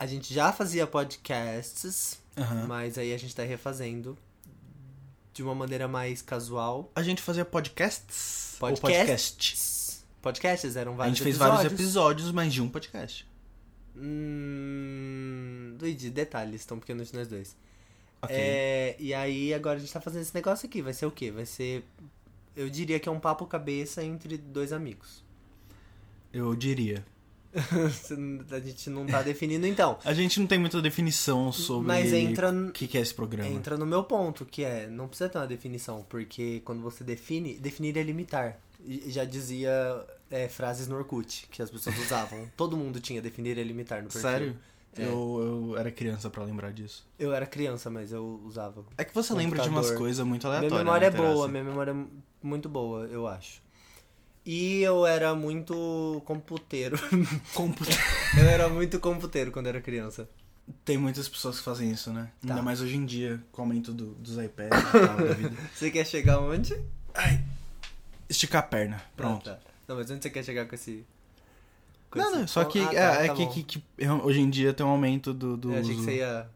A gente já fazia podcasts, Aham. mas aí a gente tá refazendo de uma maneira mais casual. A gente fazia podcasts? Podcasts. podcast? Podcasts eram A vários gente fez episódios. vários episódios, mas de um podcast. Hum, Luigi, detalhes, tão pequenos de nós dois. Ok. É, e aí agora a gente tá fazendo esse negócio aqui. Vai ser o quê? Vai ser. Eu diria que é um papo cabeça entre dois amigos. Eu diria. a gente não tá definindo então. A gente não tem muita definição sobre Mas entra, o que, que é esse programa. entra no meu ponto, que é, não precisa ter uma definição, porque quando você define, definir é limitar. E já dizia é, frases no Orkut que as pessoas usavam. Todo mundo tinha definir é limitar no perfil. Sério? É. Eu, eu era criança pra lembrar disso. Eu era criança, mas eu usava. É que você lembra de umas coisas muito Minha aleatórias. memória é né, boa, Teresa? minha memória é muito boa, eu acho. E eu era muito computeiro. Computa- eu era muito computeiro quando era criança. Tem muitas pessoas que fazem isso, né? Tá. Ainda mais hoje em dia, com o aumento do- dos iPads e tal da vida. Você quer chegar onde? Esticar a perna. Pronto. Ah, tá. Não, mas onde você quer chegar com esse. com Não, esse- não, só que Ah, tá, é, é que, que- que hoje em dia tem um aumento do, do Eu achei que uso você ia.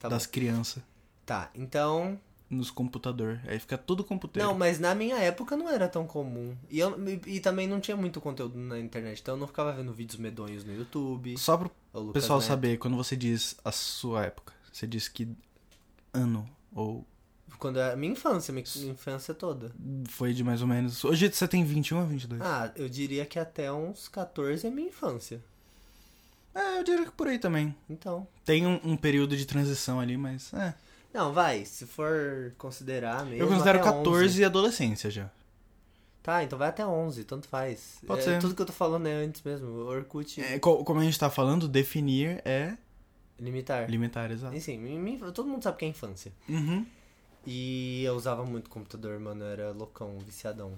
Tá das bom. crianças Tá, então. Nos computador. Aí fica tudo computador. Não, mas na minha época não era tão comum. E, eu, e, e também não tinha muito conteúdo na internet. Então eu não ficava vendo vídeos medonhos no YouTube. Só pro pessoal Neto. saber, quando você diz a sua época, você diz que ano ou Quando era minha infância, minha minha infância toda. foi de mais ou menos. Hoje você tem 21 ou 22? Ah, eu diria que até uns 14 é minha infância. É, eu diria que por aí também. Então. Tem um, um período de transição ali, mas é. Não, vai, se for considerar mesmo. Eu considero até 14 11. e adolescência já. Tá, então vai até 11, tanto faz. Pode É, ser. Tudo que eu tô falando é antes mesmo. Orkut É, co- como a gente tá falando, definir é limitar. limitar, exato. Enfim, todo mundo sabe que é infância. Uhum. E eu usava muito computador, mano. Eu era loucão, viciadão.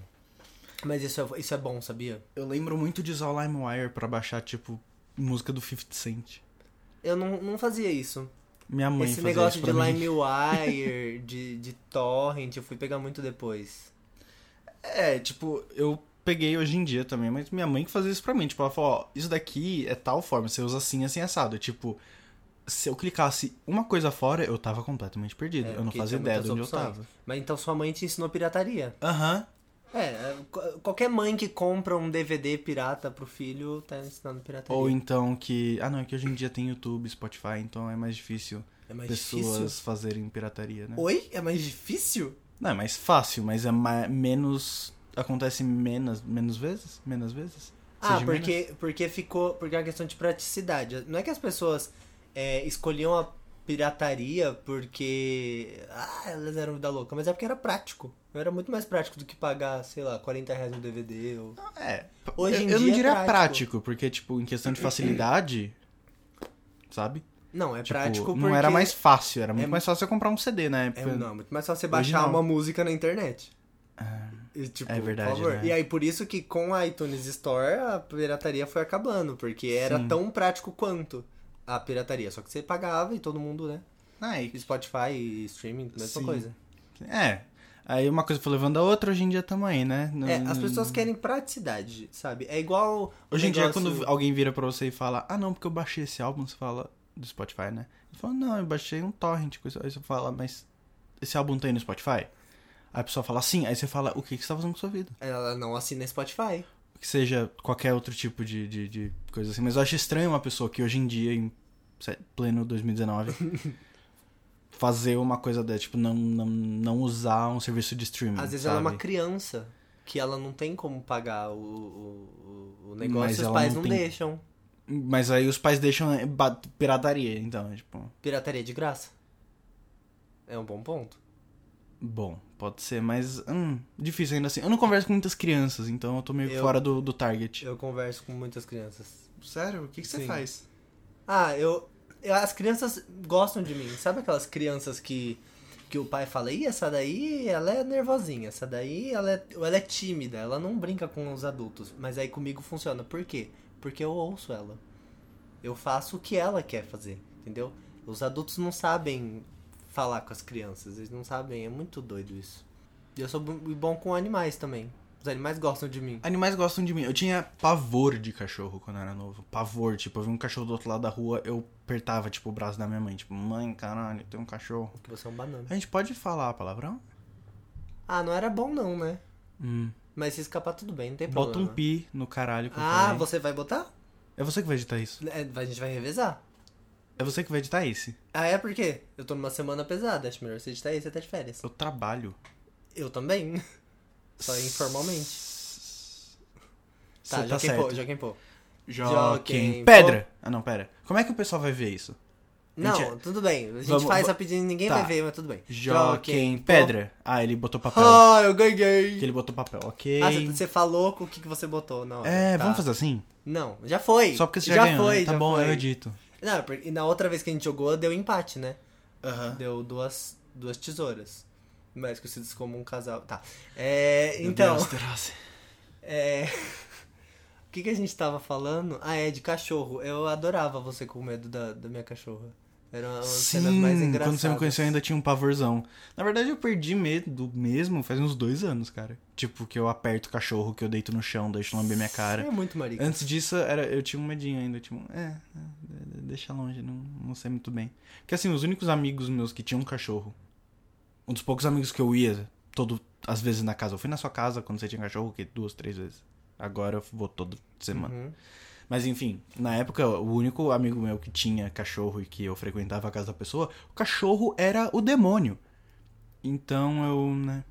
Mas isso é, isso é bom, sabia? Eu lembro muito de usar o LimeWire pra baixar, tipo, música do 50 Cent. Eu não, não fazia isso. Minha mãe Esse fazia negócio isso de. LimeWire, de, de torrent, eu fui pegar muito depois. É, tipo, eu peguei hoje em dia também, mas minha mãe que fazia isso pra mim. Tipo, ela falou, ó, isso daqui é tal forma, você usa assim, assim, assado. Tipo, se eu clicasse uma coisa fora, eu tava completamente perdido. É, eu não fazia ideia de onde muitas eu opções. tava. Mas então sua mãe te ensinou pirataria. Aham. É, qu- qualquer mãe que compra um DVD pirata pro filho tá ensinando pirataria. Ou então que. Ah, não, é que hoje em dia tem YouTube, Spotify, então é mais difícil é mais pessoas difícil. fazerem pirataria, né? Oi? É mais difícil? Não, é mais fácil, mas é ma- menos. Acontece menos, menos vezes? Menos vezes? Ah, Seja porque, porque ficou. Porque é uma questão de praticidade. Não é que as pessoas é, escolhiam a pirataria porque. Ah, elas eram vida louca, mas é porque era prático. Era muito mais prático do que pagar, sei lá, 40 reais no DVD. Ou... É. Hoje eu, em eu não dia é diria prático. prático. porque, tipo, em questão de facilidade. sabe? Não, é Tipo, prático porque. não era mais fácil, era muito é- mais fácil você comprar um CD na É, época. não, é muito mais fácil você baixar não. uma música na internet. Ah, E, tipo, É verdade, né? E aí, por isso que com a iTunes Store, a pirataria foi acabando. Porque era Sim. tão prático quanto a pirataria. Só que você pagava e todo mundo, né? ah, e- Spotify e streaming, mesma Sim. coisa. é. Aí uma coisa foi levando a outra, hoje em dia tamo aí, né? Não- É, as pessoas querem praticidade, sabe? É igual. Hoje em dia, negócio- quando alguém vira pra você e fala, ah não, porque eu baixei esse álbum, você fala, do Spotify, né? Ele fala, não, eu baixei um torrent, coisa. Aí você fala, mas esse álbum tem no Spotify? Aí a pessoa fala, sim, aí você fala, o que, que você tá fazendo com a sua vida? Ela não assina Spotify. Que seja qualquer outro tipo de, de, de coisa assim. Mas eu acho estranho uma pessoa que hoje em dia, em pleno 2019, fazer uma coisa dessa, tipo, não, não, não usar um serviço de streaming. Às vezes sabe? ela é uma criança que ela não tem como pagar o, o, o- negócio Mas e os pais não não, tem- deixam. Mas aí os pais deixam é, pirataria, então, é, tipo. Pirataria de graça. É um bom ponto. Bom, pode ser, mas hum, difícil ainda assim. Eu não converso com muitas crianças, então eu tô meio Eu- fora do, do target. Eu converso com muitas crianças. Sério? O que, que você faz? Ah, eu- As crianças gostam de mim. Sabe aquelas crianças que, que o pai fala, ih, essa daí ela é nervosinha, essa daí ela é, ela é tímida, ela não brinca com os adultos. Mas aí comigo funciona. Por quê? Porque eu ouço ela. Eu faço o que ela quer fazer, entendeu? Os adultos não sabem falar com as crianças, eles não sabem, é muito doido isso. E eu sou bom com animais também. Os animais gostam de mim. Animais gostam de mim. Eu tinha pavor de cachorro quando eu era novo. Pavor. Tipo, eu vi um cachorro do outro lado da rua, eu apertava, tipo, o braço da minha mãe. Tipo, mãe, caralho, tem um cachorro. Que você é um banana. A gente pode falar palavrão? Ah, não era bom não, né? Hum. Mas se escapar tudo bem, não tem Bota problema. um pi no caralho que eu Ah, falei. você vai botar? É você que vai editar isso. É, a gente vai revezar. É você que vai editar esse. Ah, é por quê? Eu tô numa semana pesada, acho melhor você editar esse até de férias. Eu trabalho. Eu também. Só informalmente. Tá, tá Joaquim certo. Pô, Joaquim Pô. Joaquim. Pedra! Ah, não, pera. Como é que o pessoal vai ver isso? Não, Gente, tudo bem. A gente vamos- faz rapidinho, ninguém Tá. vai ver, mas tudo bem. Joaquim. Pedra. Ah, ele botou papel. Ah, eu ganhei! Que ele botou papel, ok. Ah, você- falou com o que que você botou na hora. É, Tá. vamos fazer assim? Não, já foi. Só porque você já, ganhou, foi, né? Tá já bom, foi. eu edito. Não, porque- e na outra vez que a gente jogou, deu empate, né? Aham. Deu duas, duas tesouras. Mais conhecidos como um casal. Tá. É, Meu então, Deus, Terase. é... O que, que a gente tava falando? Ah, é, de cachorro. Eu adorava você com medo da, da minha cachorra. Era uma cenas mais Sim, engraçadas. quando você me conheceu eu ainda tinha um pavorzão. Na verdade, eu perdi medo mesmo faz uns dois anos, cara. Tipo, que eu aperto o cachorro, que eu deito no chão, deixo lamber minha cara. É muito marica. Antes disso, era, eu tinha um medinho ainda. Tipo, é, é, deixa longe, não, não sei muito bem. Porque assim, os únicos amigos meus que tinham um cachorro, um dos poucos amigos que eu ia, todo, às vezes na casa. Eu fui na sua casa quando você tinha cachorro, que duas, três vezes. Agora eu vou toda semana. Uhum. Mas enfim, na época, o único amigo meu que tinha cachorro e que eu frequentava a casa da pessoa, o cachorro era o demônio. Então eu, né.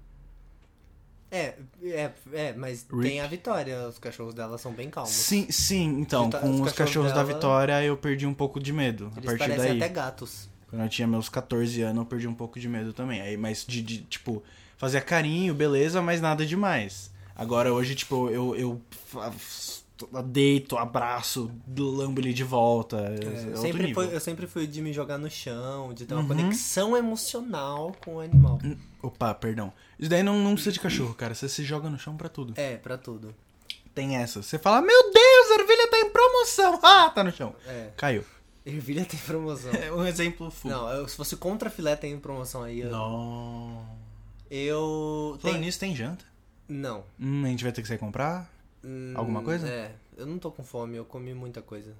É, é, é, mas Rip. tem a Vitória. Os cachorros dela são bem calmos. Sim, sim, então, Vita- com os os cachorros cachorros da dela- Vitória eu perdi um pouco de medo. a Eles partir parecem daí. até gatos. Quando eu tinha meus 14 anos, eu perdi um pouco de medo também. Aí, mas de, de, tipo, fazia carinho, beleza, mas nada demais. Agora hoje, tipo, eu, eu deito, abraço, lambo ele de volta. É, É, outro sempre foi, eu sempre fui de me jogar no chão, de ter uma Uhum. conexão emocional com o animal. Opa, perdão. Isso daí não, não precisa de cachorro, cara. Você se joga no chão pra tudo. É, pra tudo. Tem essa. Você fala, meu Deus, a ervilha tá em promoção. Ah, tá no chão. É. Caiu. Ervilha tem promoção. É um exemplo full. Não, se fosse contra filé tem promoção aí. Eu. Não. eu Falando tem- nisso, tem janta? Não. Hum, a gente vai ter que sair comprar? Hum, Alguma coisa? É. Eu não tô com fome, eu comi muita coisa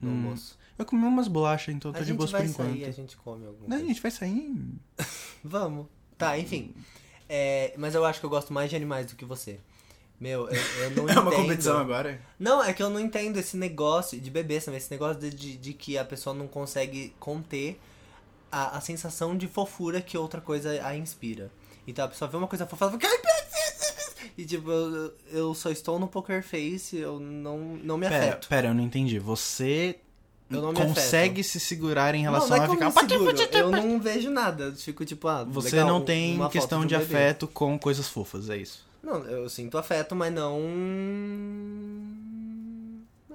no Hum. almoço. Eu comi umas bolachas, então eu A tô de gente boas vai por enquanto. sair, a gente come alguma Não, a coisa. gente vai sair. Vamos. Tá, enfim. É, mas eu acho que eu gosto mais de animais do que você. Meu, eu, eu não É uma entendo. competição agora? Não, é que eu não entendo esse negócio de bebê também, esse negócio de, de, de que a pessoa não consegue conter a, a sensação de fofura que outra coisa a inspira. Então a pessoa vê uma coisa fofa, ela fala! E tipo, eu, eu só estou no poker face, eu não, não me Pera, afeto. pera, eu não entendi. Você Eu consegue se segurar em relação não, não é a ficar. eu, seguro, eu não vejo nada, eu fico tipo, ah, Você legal, não tem questão um de bebê. afeto com coisas fofas, é isso. Não, eu sinto afeto, mas não.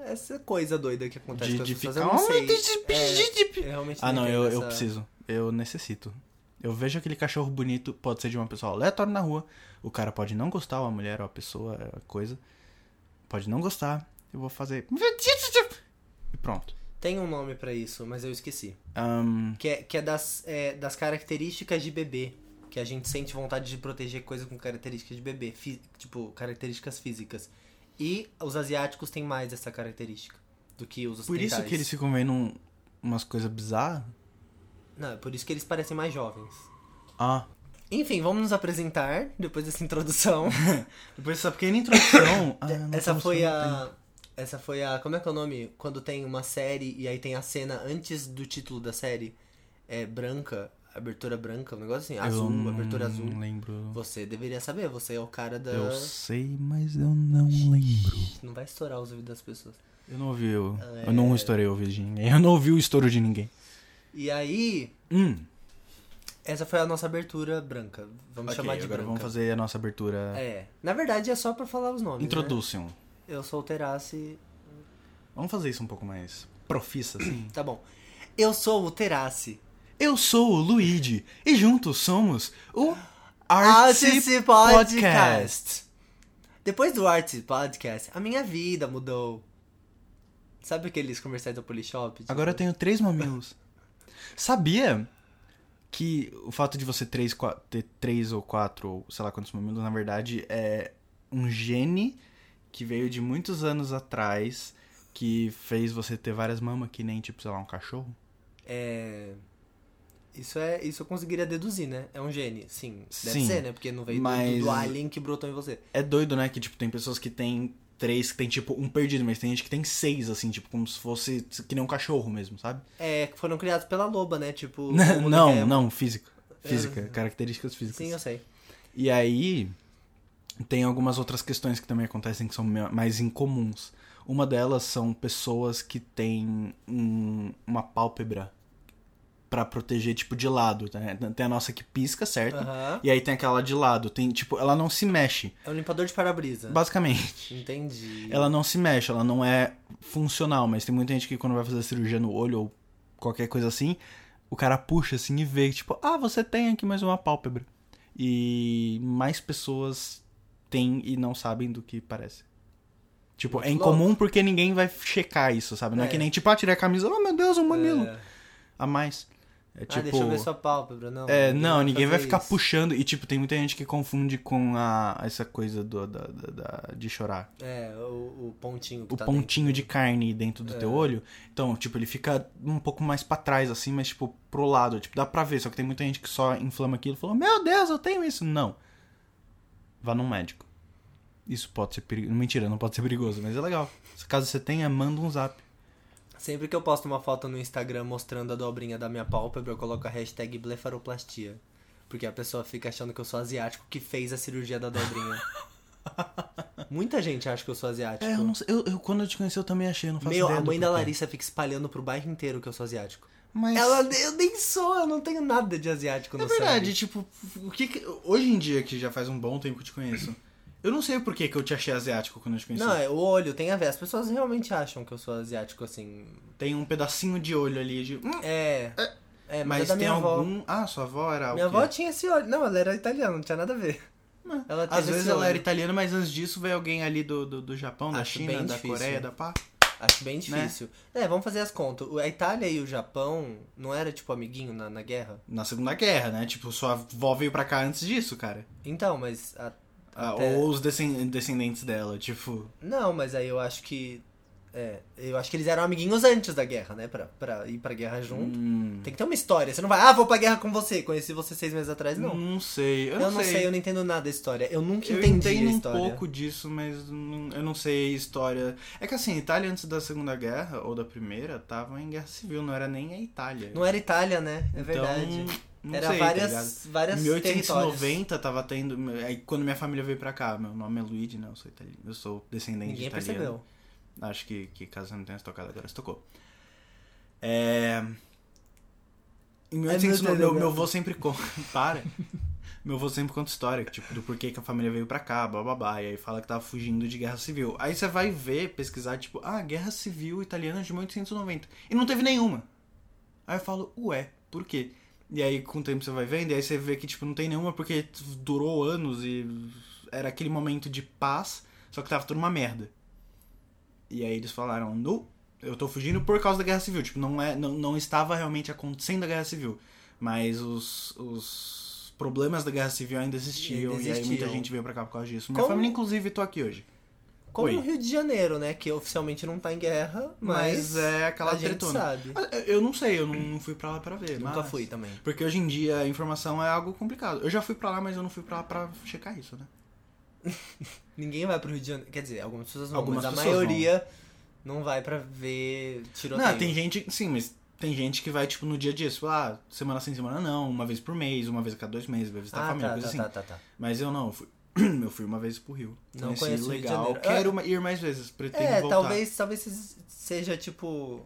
Essa coisa doida que acontece De, com as de pessoas, ficar. eu não sei. É, Eu realmente Ah, não, eu, eu essa- preciso. Eu necessito. Eu vejo aquele cachorro bonito, pode ser de uma pessoa aleatória na rua. O cara pode não gostar, ou a mulher, ou a pessoa, a coisa. Pode não gostar. Eu vou fazer. E pronto. Tem um nome pra isso, mas eu esqueci. Ahn, Que é, que é, das, é das características de bebê. Que a gente sente vontade de proteger coisas com características de bebê. tipo, características físicas. E os asiáticos têm mais essa característica do que os por ocidentais. isso que eles ficam vendo um- umas coisas bizarras. Não, é por isso que eles parecem mais jovens. Ah. Enfim, vamos nos apresentar depois dessa introdução. Depois dessa pequena introdução. ah, essa foi a. Essa foi a. Como é que é o nome? Quando tem uma série e aí tem a cena antes do título da série. É branca, abertura branca, um negócio assim. tempo. Azul, eu abertura azul. Não lembro. Você deveria saber, você é o cara da. Eu sei, mas eu não lembro. Não vai estourar os ouvidos das pessoas. Eu não ouvi, eu, É. eu não estourei o ouvido de ninguém. Eu não ouvi o estouro de ninguém. E aí, Hum, essa foi a nossa abertura branca. Vamos ok, chamar de agora branca. vamos fazer a nossa abertura. É. Na verdade é só pra falar os nomes. Né? Introdução. Eu sou o Terace. Vamos fazer isso um pouco mais profissa, assim. Tá bom. Eu sou o Terace. Eu sou o Luigi e juntos somos o Artsy Podcast. Podcast. Depois do Artsy Podcast, a minha vida mudou. Sabe aqueles comerciais da Polishop? Tipo, Agora eu tenho três mamilos. Sabia que o fato de você três, qua- ter três ou quatro, ou sei lá quantos mamilos, na verdade, é um gene que veio de muitos anos atrás que fez você ter várias mamas que nem, tipo, sei lá, um cachorro? É. Isso é. Isso eu conseguiria deduzir, né? É um gene, sim. Deve Sim, ser, né? Porque não veio do- mas- do, alien que brotou em você. É doido, né? Que, tipo, tem pessoas que têm três, que tem, tipo, um perdido, mas tem gente que tem seis, assim, tipo, como se fosse que nem um cachorro mesmo, sabe? É, que foram criados pela loba, né? Tipo. não, quer- não, física. Física, características físicas. Sim, eu sei. E aí, tem algumas outras questões que também acontecem que são mais incomuns. Uma delas são pessoas que têm um- uma pálpebra pra proteger, tipo, de lado. né? Tem a nossa que pisca, certo? Aham. E aí tem aquela de lado. Tem, tipo, ela não se mexe, É um limpador de para-brisa. basicamente. Entendi. Ela não se mexe, ela não é funcional, mas tem muita gente que quando vai fazer cirurgia no olho ou qualquer coisa assim, o cara puxa assim e vê, tipo, ah, você tem aqui mais uma pálpebra. E mais pessoas têm e não sabem do que parece. Tipo, é Muito incomum porque ninguém vai checar isso, sabe? Não é, É. que nem, tipo, ah, tirei a camisa, oh meu Deus, um mamilo. É. A mais. É Ah, tipo. deixa eu ver sua pálpebra. Não, É, não, ninguém vai ficar isso. puxando. E, tipo, tem muita gente que confunde com a, essa coisa do, da, da- da- de chorar. É, o, o pontinho que o tá pontinho dentro. de carne dentro do É. teu olho. Então, tipo, ele fica um pouco mais pra trás, assim, mas, tipo, pro lado. Tipo, dá pra ver. Só que tem muita gente que só inflama aquilo e fala: Meu Deus, eu tenho isso. Não. Vá num médico. Isso pode ser perigoso. Mentira, não pode ser perigoso, mas é legal. Se caso você tenha, manda um zap. Sempre que eu posto uma foto no Instagram mostrando a dobrinha da minha pálpebra, eu coloco a hashtag blefaroplastia. Porque a pessoa fica achando que eu sou asiático que fez a cirurgia da dobrinha. Muita gente acha que eu sou asiático. É, eu não sei. Eu, eu- quando eu te conheci, eu também achei. Eu não faço Meu, ideia a mãe da. Larissa fica espalhando pro bairro inteiro que eu sou asiático. Mas. Ela, eu nem sou, eu não tenho nada de asiático no É verdade, sangue. tipo, o que, que- Hoje em dia, que já faz um bom tempo que eu te conheço, eu não sei por que, que eu te achei asiático quando eu te conheci. Não, é o olho tem a ver. As pessoas realmente acham que eu sou asiático, assim. Tem um pedacinho de olho ali de. hum, É. É, mas, mas é da tem minha avó. algum. Ah, sua avó era. o Minha quê? avó tinha esse olho. Não, ela era italiana, não tinha nada a ver. Não. Ela teve Às vezes ela olho. era italiana, mas antes disso veio alguém ali do, do, do Japão, da Acho China, bem da difícil. Coreia, da pá. Acho bem Né? difícil. É, vamos fazer as contas. O- A Itália e o Japão não era, tipo, amiguinho na, na guerra? Na Segunda Guerra, né? Tipo, sua avó veio pra cá antes disso, cara. Então, mas. a- Ah, até- Ou os descen- descendentes dela, tipo. Não, mas aí eu acho que. É, eu acho que eles eram amiguinhos antes da guerra, né? Pra, pra ir pra guerra junto. Hum, Tem que ter uma história. Você não vai, ah, vou pra guerra com você. Conheci você seis meses atrás, não. não sei. Eu, eu não sei. eu não entendo nada da história. Eu nunca Eu entendi a entendo um história. pouco disso, mas não- eu não sei a história. É que assim, a Itália antes da Segunda Guerra, ou da Primeira, tava em guerra civil, não era nem a Itália. Não era Itália, né? É Então, verdade. Não era sei, tá ligado? várias, várias Em territórios. 1890 tava tendo. Aí quando minha família veio pra cá, meu nome é Luigi, né? Eu sou italiano. Eu sou descendente Ninguém de italiano. percebeu. Acho que, que caso não tenha se tocado agora, se tocou. É. Em 1890, meu, meu avô sempre conta. Para! Meu avô sempre conta história, tipo, do porquê que a família veio pra cá, bababá. E aí fala que tava fugindo de guerra civil. Aí você vai ver, pesquisar, tipo, ah, guerra civil italiana de 1890. E não teve nenhuma. Aí eu falo, ué, por quê? E aí com o tempo você vai vendo, e aí você vê que, tipo, não tem nenhuma porque durou anos e era aquele momento de paz, só que tava tudo uma merda. E aí eles falaram, no, eu tô fugindo por causa da guerra civil. Tipo, não, é, não, não estava realmente acontecendo a guerra civil. Mas os, os problemas da guerra civil ainda existiam. Ainda E aí muita existiam. gente veio pra cá por causa disso. Minha Como- família, inclusive, tô aqui hoje. Como Oi. o Rio de Janeiro, né? Que oficialmente não tá em guerra, mas, Mas, é aquela a gente sabe. Mas Eu não sei, eu não, não fui pra lá pra ver. Nunca mas- fui também. Porque hoje em dia a informação é algo complicado. Eu já fui pra lá, mas eu não fui pra lá pra checar isso, né? Ninguém vai pro Rio de Janeiro. Quer dizer, algumas pessoas vão, Algumas mas a maioria não vai pra ver tiroteio. Não, tem gente, sim, mas tem gente que vai, tipo, no dia a dia, tipo, ah, semana sem semana não, uma vez por mês, uma vez a cada dois meses, vai visitar a Ah, família, tá, coisa tá, assim. tá, tá, tá. Mas eu não, eu fui, eu fui uma vez pro Rio. Não Conheci, conheço o legal. Quero uma- ir mais vezes, pretendo É, voltar. talvez, talvez seja tipo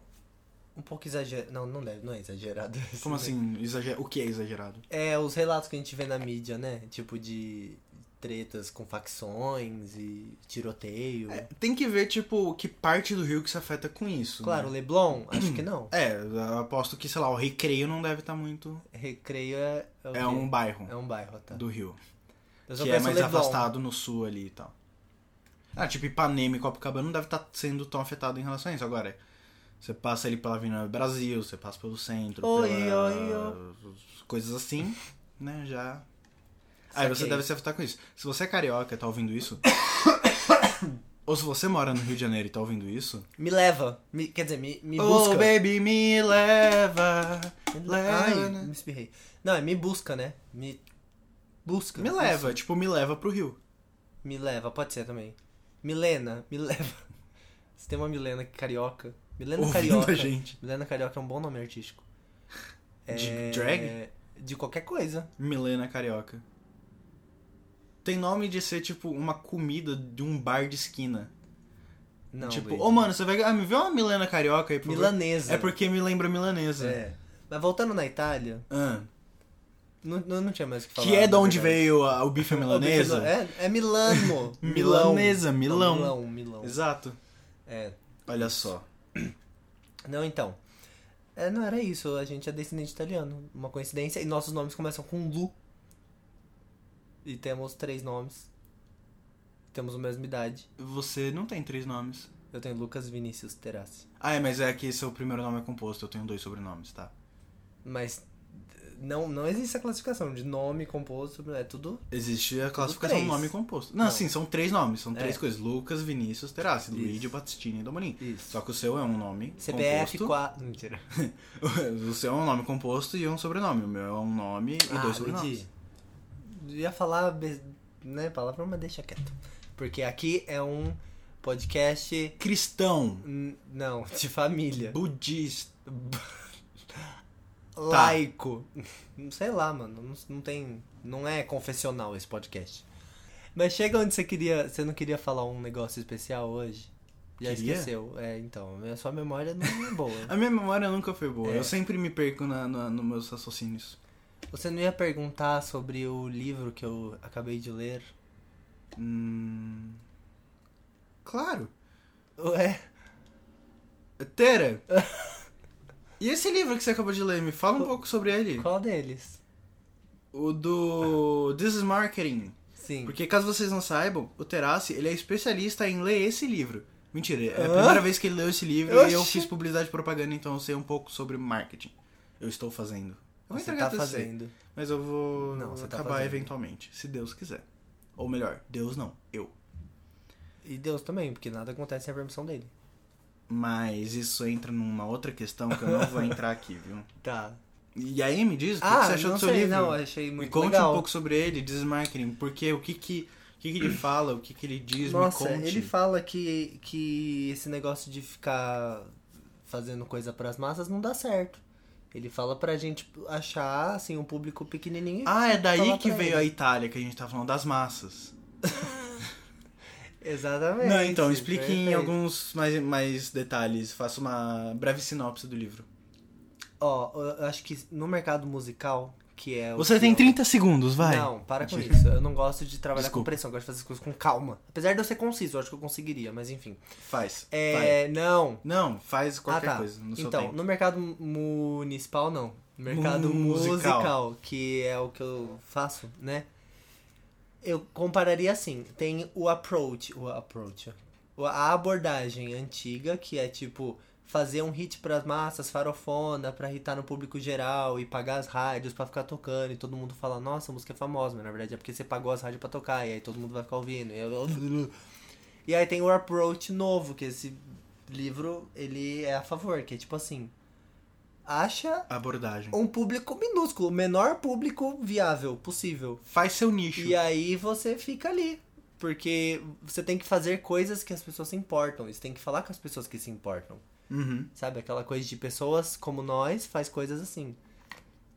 um pouco exagerado. Não, não deve, não é exagerado. Como assim, exager... o que é exagerado? É, os relatos que a gente vê na mídia, né? Tipo de tretas com facções e tiroteio. É, tem que ver, tipo, que parte do Rio que se afeta com isso. Claro, né? Leblon, acho que não. É, eu aposto que, sei lá, o Recreio não deve estar muito... Recreio é, é, o É um bairro É um bairro, tá. do Rio. Que é mais Leblon. afastado no sul ali e tal. Ah, tipo, Ipanema e Copacabana não deve estar sendo tão afetado em relação a isso. Agora, você passa ali pela Avenida Brasil, você passa pelo centro, Oi, pela... oi, coisas assim, né, já... Aí você deve se afetar com isso. Se você é carioca e tá ouvindo isso. ou se você mora no Rio de Janeiro e tá ouvindo isso. Me leva. Me- quer dizer, me, me oh, busca. baby, me leva. leva Ai, né? me espirrei. Não, é me busca, né? Me busca. Me leva, tipo, me leva pro Rio. Me leva, pode ser também. Milena, me leva. Se tem uma Milena carioca. Milena Ouvindo carioca. a gente. Milena carioca é um bom nome artístico. De drag? De qualquer coisa. Milena Carioca. Tem nome de ser, tipo, uma comida de um bar de esquina. Não. tipo, ô mano, você vai. Ah, me vê uma Milena Carioca aí, por. Milanesa. É porque me lembra milanesa. É. Mas voltando na Itália, Ah. Não, não, tinha mais o que falar. Que é de onde verdade. veio a- o bife O bife milanesa. É, é Milano. Milanesa, Milão. Milão, Milão. Exato. É. Olha só. Não, então. É, não era isso. A gente é descendente italiano. Uma coincidência. E nossos nomes começam com Lu. E temos três nomes. Temos a mesma idade. Você não tem três nomes. Eu tenho Lucas Vinícius Terassi. Ah, é, mas é que seu primeiro nome é composto. Eu tenho dois sobrenomes, tá? Mas não, não existe a classificação de nome composto. É tudo. Existe a classificação do nome composto. Não, Não. sim, são três nomes. São É. três coisas. Lucas, Vinícius, Terassi. Luigi, Battistini e Domonin. Isso. Só que o seu é um nome CPF composto. 4. Mentira. o seu é um nome composto e um sobrenome. O meu é um nome e dois sobrenomes. Luigi, Ia falar, né, palavra, mas deixa quieto. Porque aqui é um podcast. Cristão. Não, de família. Budista. Laico. Sei lá, mano. Não, não tem. Não é confessional esse podcast. Mas chega onde você queria. Você não queria falar um negócio especial hoje? Já Queria? esqueceu. É, então. A sua memória não é boa. A minha memória nunca foi boa. É. Eu sempre me perco na, na, nos meus raciocínios. Você não ia perguntar sobre o livro que eu acabei de ler? Hum... Claro. Ué? Tera. e esse livro que você acabou de ler? Me fala um pouco sobre ele. Qual deles? O do This is Marketing. Sim. Porque caso vocês não saibam, o Terassi, ele é especialista em ler esse livro. Mentira, é a primeira vez que ele leu esse livro e eu Oxi. fiz publicidade e propaganda, então eu sei um pouco sobre marketing. Eu estou fazendo. Eu vou Você entregar tá fazendo. Mas eu vou Não, você tá acabar fazendo. eventualmente, se Deus quiser. Ou melhor, Deus não, eu. E Deus também, porque nada acontece sem a permissão dele. Mas isso entra numa outra questão que eu não vou entrar aqui, viu? Tá. E aí, me diz, o que, Ah, que você achou não do seu sei, livro? não, achei me muito conte legal. um pouco sobre ele, desmarketing, porque o que que, o que que ele fala, o que que ele diz, Nossa, me conte. ele fala que, que esse negócio de ficar fazendo coisa pras massas não dá certo. Ele fala pra gente achar, assim, um público pequenininho. Ah, é daí que veio a ele. Itália, que a gente tá falando das massas. Exatamente. Não, então, explique em perfeito. alguns mais, mais detalhes. Faça uma breve sinopse do livro. Ó, eu acho que no mercado musical, que é o Você tem eu- 30 segundos, vai. Não, para com isso. Eu não gosto de trabalhar Desculpa. com pressão, eu gosto de fazer as coisas com calma. Apesar de eu ser conciso, eu acho que eu conseguiria, mas enfim. Faz. Vai. É. Não. Não, faz qualquer ah, tá. coisa no então, tempo. no mercado municipal, não. No mercado Mu- musical. musical. que é o que eu faço, né? Eu compararia assim: tem o approach, o approach, a abordagem antiga, que é tipo fazer um hit pras massas, farofona, pra hitar no público geral e pagar as rádios pra ficar tocando e todo mundo fala, nossa, a música é famosa, mas na verdade é porque você pagou as rádios pra tocar e aí todo mundo vai ficar ouvindo. E, eu- e aí tem o approach novo, que esse livro ele é a favor, que é tipo assim, acha Abordagem. um público minúsculo, o menor público viável possível. Faz seu nicho. E aí você fica ali. Porque você tem que fazer coisas que as pessoas se importam. Você tem que falar com as pessoas que se importam. Uhum. Sabe? Aquela coisa de pessoas como nós faz coisas assim.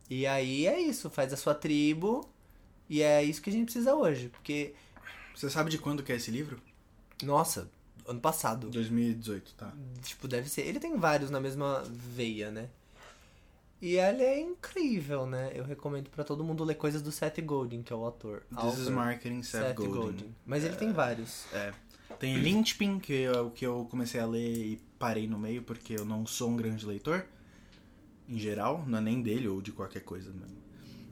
E aí é isso, faz a sua tribo. E é isso que a gente precisa hoje. Porque, Você sabe de quando que é esse livro? nossa, ano passado. 2018, tá. Tipo, deve ser. Ele tem vários na mesma veia, né? E ele é incrível, né? Eu recomendo pra todo mundo ler coisas do Seth Godin, que é o autor. This is. Marketing, Seth, Godin. Mas ele tem vários. É. Tem Lynchpin, que é o que eu comecei a ler e parei no meio, porque eu não sou um grande leitor. Em geral, não é nem dele ou de qualquer coisa mesmo.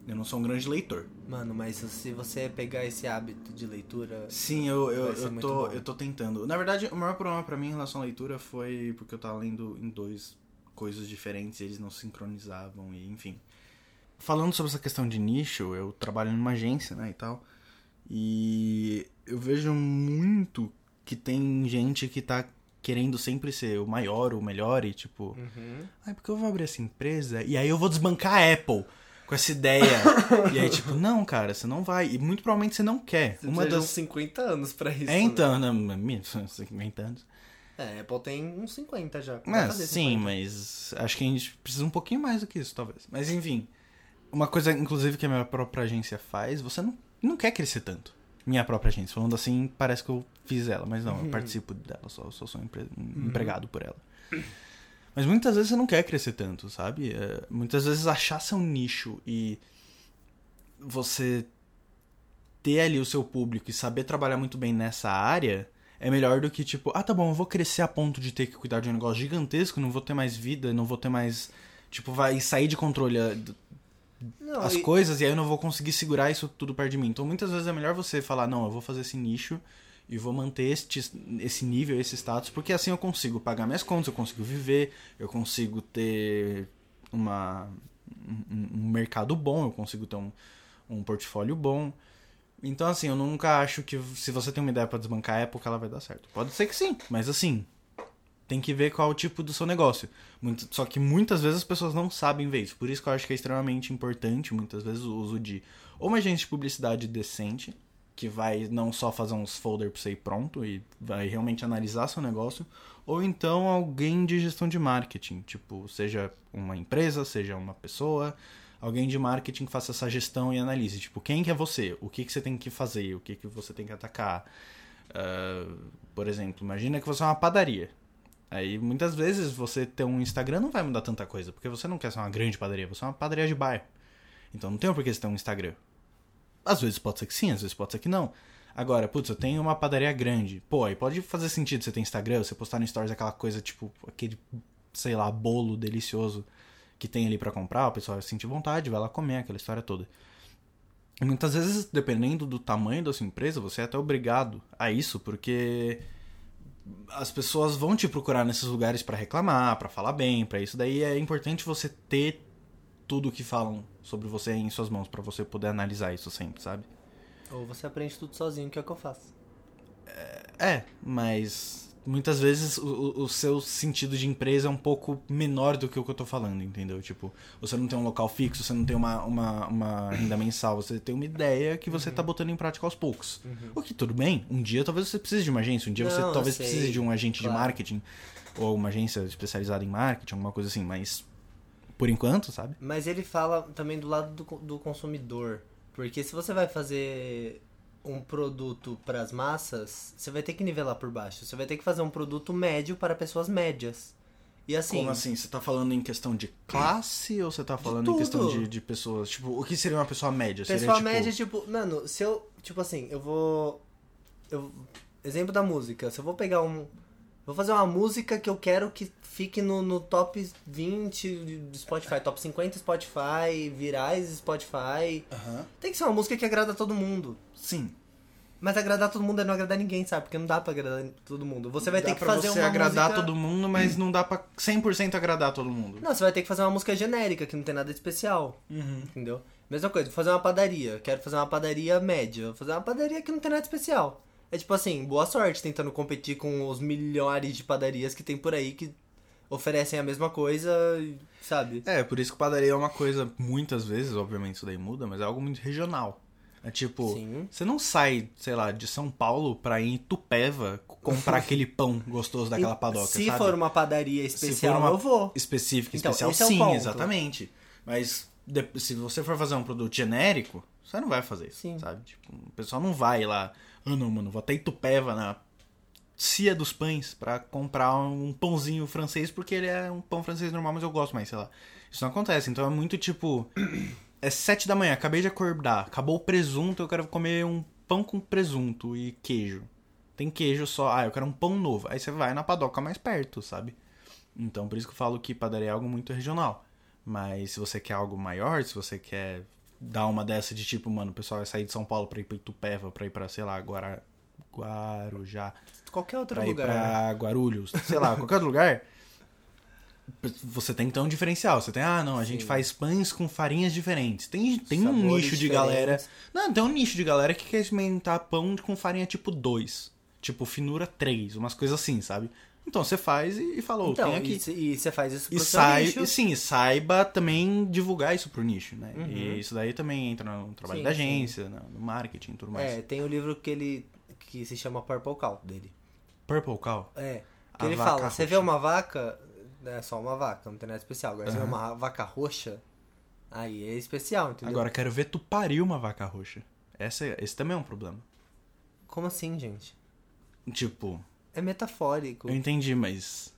Eu não sou um grande leitor. Mano, mas se você pegar esse hábito de leitura. Sim, eu, eu, eu, tô, bom. eu tô tentando. Na verdade, o maior problema pra mim em relação à leitura foi porque eu tava lendo em dois coisas diferentes eles não sincronizavam e enfim. falando sobre essa questão de nicho, eu trabalho numa agência, né, e tal. E eu vejo muito que tem gente que tá querendo sempre ser o maior, o melhor, e tipo, Uhum. ai, porque eu vou abrir essa empresa e aí eu vou desbancar a Apple com essa ideia. e aí, tipo, não, cara, você não vai. E muito provavelmente você não quer. Você Uma das. uns 50 anos pra isso. É, então, né? minha- 50 anos. É, Apple tem uns 50 já. Mas, sim, 50. mas acho que a gente precisa um pouquinho mais do que isso, talvez. Mas enfim, uma coisa, inclusive, que a minha própria agência faz, você não, não quer crescer tanto. Minha própria agência. Falando assim, parece que eu fiz ela, mas não, eu Uhum. participo dela, só, só sou empre- empregado por ela. Mas muitas vezes você não quer crescer tanto, sabe? É, muitas vezes achar seu nicho e você ter ali o seu público e saber trabalhar muito bem nessa área é melhor do que tipo, ah, tá bom, eu vou crescer a ponto de ter que cuidar de um negócio gigantesco, não vou ter mais vida, não vou ter mais. Tipo, vai sair de controle a- Não, as e- coisas e aí eu não vou conseguir segurar isso tudo perto de mim. Então muitas vezes é melhor você falar, não, eu vou fazer esse nicho e vou manter este, esse nível, esse status, porque assim eu consigo pagar minhas contas, eu consigo viver, eu consigo ter uma, um, um mercado bom, eu consigo ter um, um portfólio bom. Então, assim, eu nunca acho que se você tem uma ideia pra desbancar a Apple, ela vai dar certo. Pode ser que sim, mas assim, tem que ver qual é o tipo do seu negócio. Muito- só que muitas vezes as pessoas não sabem ver isso. Por isso que eu acho que é extremamente importante, muitas vezes, o uso de uma agência de publicidade decente, que vai não só fazer uns folder pra você ir pronto e vai realmente analisar seu negócio, ou então alguém de gestão de marketing, tipo, seja uma empresa, seja uma pessoa, alguém de marketing que faça essa gestão e analise, tipo, quem que é você? O que que você tem que fazer? O que que você tem que atacar? Ah, por exemplo, imagina que você é uma padaria. Aí muitas vezes você ter um Instagram não vai mudar tanta coisa, porque você não quer ser uma grande padaria, você é uma padaria de bairro. Então não tem por que você ter um Instagram. Às vezes pode ser que sim, às vezes pode ser que não. Agora, putz, eu tenho uma padaria grande. Pô, aí pode fazer sentido você ter Instagram, você postar no Stories aquela coisa, tipo, aquele, sei lá, bolo delicioso que tem ali pra comprar, o pessoal vai sentir vontade, vai lá comer, aquela história toda. E muitas vezes, dependendo do tamanho da sua empresa, você é até obrigado a isso, porque as pessoas vão te procurar nesses lugares pra reclamar, pra falar bem, pra isso. Daí é importante você ter tudo que falam sobre você em suas mãos pra você poder analisar isso sempre, sabe? Ou você aprende tudo sozinho, que é o que eu faço. É, mas muitas vezes o, o- seu sentido de empresa é um pouco menor do que o que eu tô falando, entendeu? Tipo, você não tem um local fixo, você não tem uma, uma, uma renda mensal, você tem uma ideia que você tá botando em prática aos poucos. O que tudo bem, um dia talvez você precise de uma agência, um dia Não, você talvez sei, precise de um agente claro. de marketing ou uma agência especializada em marketing, alguma coisa assim, mas por enquanto, sabe? Mas ele fala também do lado do, do consumidor. Porque se você vai fazer um produto para as massas, você vai ter que nivelar por baixo. Você vai ter que fazer um produto médio para pessoas médias. E assim, Como assim? Você tá falando em questão de classe ou você tá falando em questão de, de pessoas? Tipo, o que seria uma pessoa média? pessoa seria, tipo... média, tipo, mano, se eu, tipo assim, eu vou eu exemplo da música, se eu vou pegar um vou fazer uma música que eu quero que fique no, no top 20 do Spotify, top 50 Spotify, virais Spotify. Aham. Tem que ser uma música que agrada todo mundo. Sim. Mas agradar todo mundo é não agradar ninguém, sabe? Porque não dá pra agradar todo mundo. Você vai Dá ter que fazer você uma agradar música... todo mundo, mas não dá pra 100% agradar todo mundo. Não, você vai ter que fazer uma música genérica, que não tem nada de especial. Uhum. Entendeu? Mesma coisa, vou fazer uma padaria. Quero fazer uma padaria média. Vou fazer uma padaria que não tem nada de especial. É tipo assim, boa sorte tentando competir com os milhares de padarias que tem por aí que oferecem a mesma coisa, sabe? É, por isso que padaria é uma coisa, muitas vezes, obviamente isso daí muda, mas é algo muito regional. É tipo, Sim. você não sai, sei lá, de São Paulo pra ir em Tupéva comprar aquele pão gostoso daquela padoca, Se sabe? for uma padaria Se especial, for uma eu vou. específica, Então, especial, é sim, ponto. exatamente. Mas se você for fazer um produto genérico, você não vai fazer isso, Sim. sabe? Tipo, o pessoal não vai lá, ah não, mano, vou até Itupeva na Cia dos Pães pra comprar um pãozinho francês porque ele é um pão francês normal, mas eu gosto mais, sei lá. Isso não acontece, então é muito tipo... É sete da manhã, acabei de acordar, acabou o presunto, eu quero comer um pão com presunto e queijo. Tem queijo só, ah, eu quero um pão novo. Aí você vai na padoca mais perto, sabe? Então, por isso que eu falo que padaria é algo muito regional. Mas se você quer algo maior, se você quer dar uma dessa de tipo, mano, o pessoal vai sair de São Paulo pra ir pra Itupeva, pra ir pra, sei lá, Guara... Guarujá, Qualquer outro pra ir lugar. pra Guarulhos, sei lá, qualquer outro lugar. você tem que ter um diferencial. Você tem, ah, não, a gente Sim. faz pães com farinhas diferentes. Tem, tem um nicho de diferentes. galera. Não, tem um nicho de galera que quer experimentar pão com farinha tipo 2. Tipo, finura 3, umas coisas assim, sabe? Então você faz e, e falou, Então, tem aqui. e, cê- você faz isso pro E, seu sai, nicho. e sim, saiba também divulgar isso pro nicho, né? Uhum. E isso daí também entra no trabalho Sim, da sim. agência, no no marketing e tudo mais. É, tem o livro que ele que se chama Purple Cow dele. Purple Cow? É. Que A ele fala, você vê uma vaca, é só uma vaca, não tem nada especial. Agora você vê uma vaca roxa, aí é especial, entendeu? Agora quero ver tu parir uma vaca roxa. Essa, é- esse também é um problema. Como assim, gente? Tipo, É metafórico. eu entendi, mas.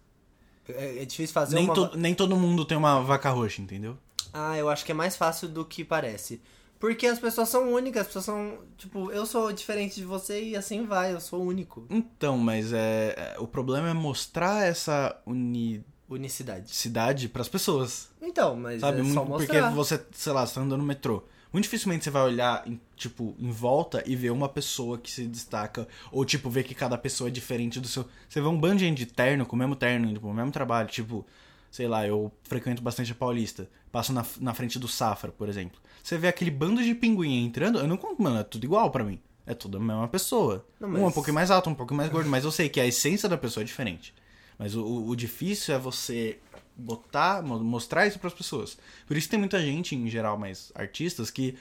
É, é difícil fazer Nem, uma... to- nem todo mundo tem uma vaca roxa, entendeu? Ah, eu acho que é mais fácil do que parece. Porque as pessoas são únicas, as pessoas são. Tipo, eu sou diferente de você e assim vai, eu sou único. Então, mas é, é- o problema é mostrar essa unicidade Unicidade. pras pessoas. Então, mas Sabe? é Muito- porque você, sei lá, você tá andando no metrô. Muito dificilmente você vai olhar, em, tipo, em volta e ver uma pessoa que se destaca. Ou, tipo, ver que cada pessoa é diferente do seu. Você vê um bando de gente de terno, com o mesmo terno, indo pro mesmo trabalho. Tipo, sei lá, eu frequento bastante a Paulista. Passo na, na frente do Safra, por exemplo. Você vê aquele bando de pinguim entrando, eu não conto, mano, é tudo igual pra mim. É tudo a mesma pessoa. Não, Um mas- é um pouquinho mais alto, um pouquinho mais gordo, mas eu sei que a essência da pessoa é diferente. Mas o- o difícil é você botar, mo- mostrar isso pras pessoas. Por isso tem muita gente, em geral, mais artistas, que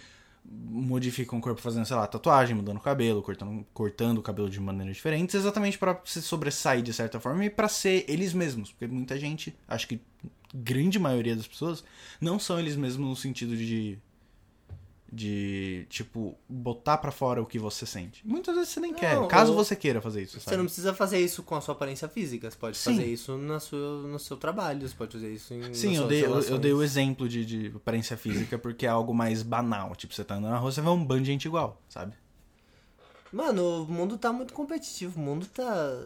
modificam o corpo fazendo, sei lá, tatuagem, mudando o cabelo, cortando, cortando o cabelo de maneiras diferentes, exatamente pra se sobressair de certa forma e pra ser eles mesmos. Porque muita gente, acho que grande maioria das pessoas, não são eles mesmos no sentido de. De, tipo, botar pra fora o que você sente. Muitas vezes você nem Não, quer, caso você queira fazer isso, Você sabe? não precisa fazer isso com a sua aparência física, você pode Sim. fazer isso na sua, no seu trabalho, você pode fazer isso em Sim, eu dei, eu, eu dei o exemplo de, de aparência física porque é algo mais banal. Tipo, você tá andando na rua, você vê um bando de gente igual, sabe? Mano, o mundo tá muito competitivo, o mundo tá...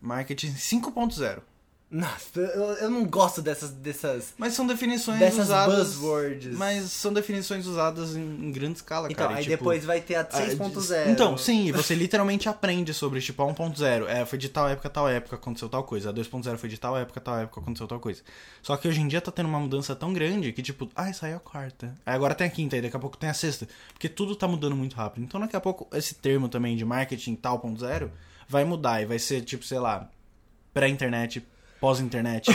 Marketing 5.0. Nossa, eu, eu não gosto dessas, dessas, Mas são definições dessas usadas. buzzwords. Mas são definições usadas em, em grande escala, Então, cara. aí tipo, depois vai ter a ah, 6.0. Então, sim, você literalmente aprende sobre, tipo, a 1.0. É, foi de tal época, tal época, aconteceu tal coisa. A 2.0 foi de tal época, tal época, aconteceu tal coisa. Só que hoje em dia tá tendo uma mudança tão grande que, tipo, ai, saiu a quarta. Aí agora tem a quinta, aí daqui a pouco tem a sexta. Porque tudo tá mudando muito rápido. Então daqui a pouco esse termo também de marketing tal.0 vai mudar e vai ser, tipo, sei lá, pré-internet, pós-internet.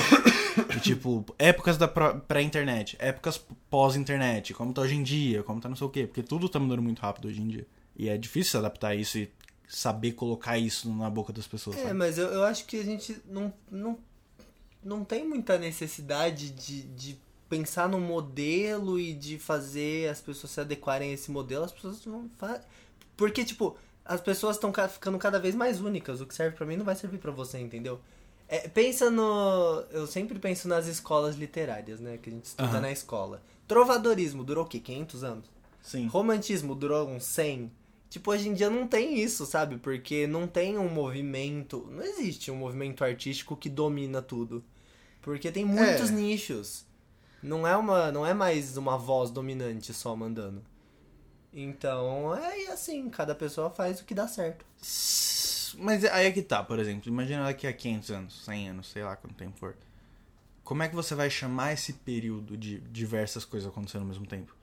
tipo, épocas da pré-internet, épocas pós-internet, como tá hoje em dia, como tá não sei o quê. Porque tudo tá mudando muito rápido hoje em dia. E é difícil se adaptar a isso e saber colocar isso na boca das pessoas, É, sabe? mas eu, eu acho que a gente não, não, não tem muita necessidade de, de pensar no modelo e de fazer as pessoas se adequarem a esse modelo. As pessoas não fazem. Porque, tipo, as pessoas estão ficando cada vez mais únicas. O que serve pra mim não vai servir pra você, entendeu? É, pensa no. Eu sempre penso nas escolas literárias, né? Que a gente estuda Aham. na escola. Trovadorismo durou o quê? 500 anos? Sim. Romantismo durou uns 100. Tipo, hoje em dia não tem isso, sabe? Porque não tem um movimento. Não existe um movimento artístico que domina tudo. Porque tem muitos É. nichos. Não é uma. Não é mais uma voz dominante só mandando. Então é assim, cada pessoa faz o que dá certo. Mas aí é que tá, por exemplo. Imagina daqui a 500 anos, 100 anos, sei lá quanto tempo for. Como é que você vai chamar esse período de diversas coisas acontecendo ao mesmo tempo?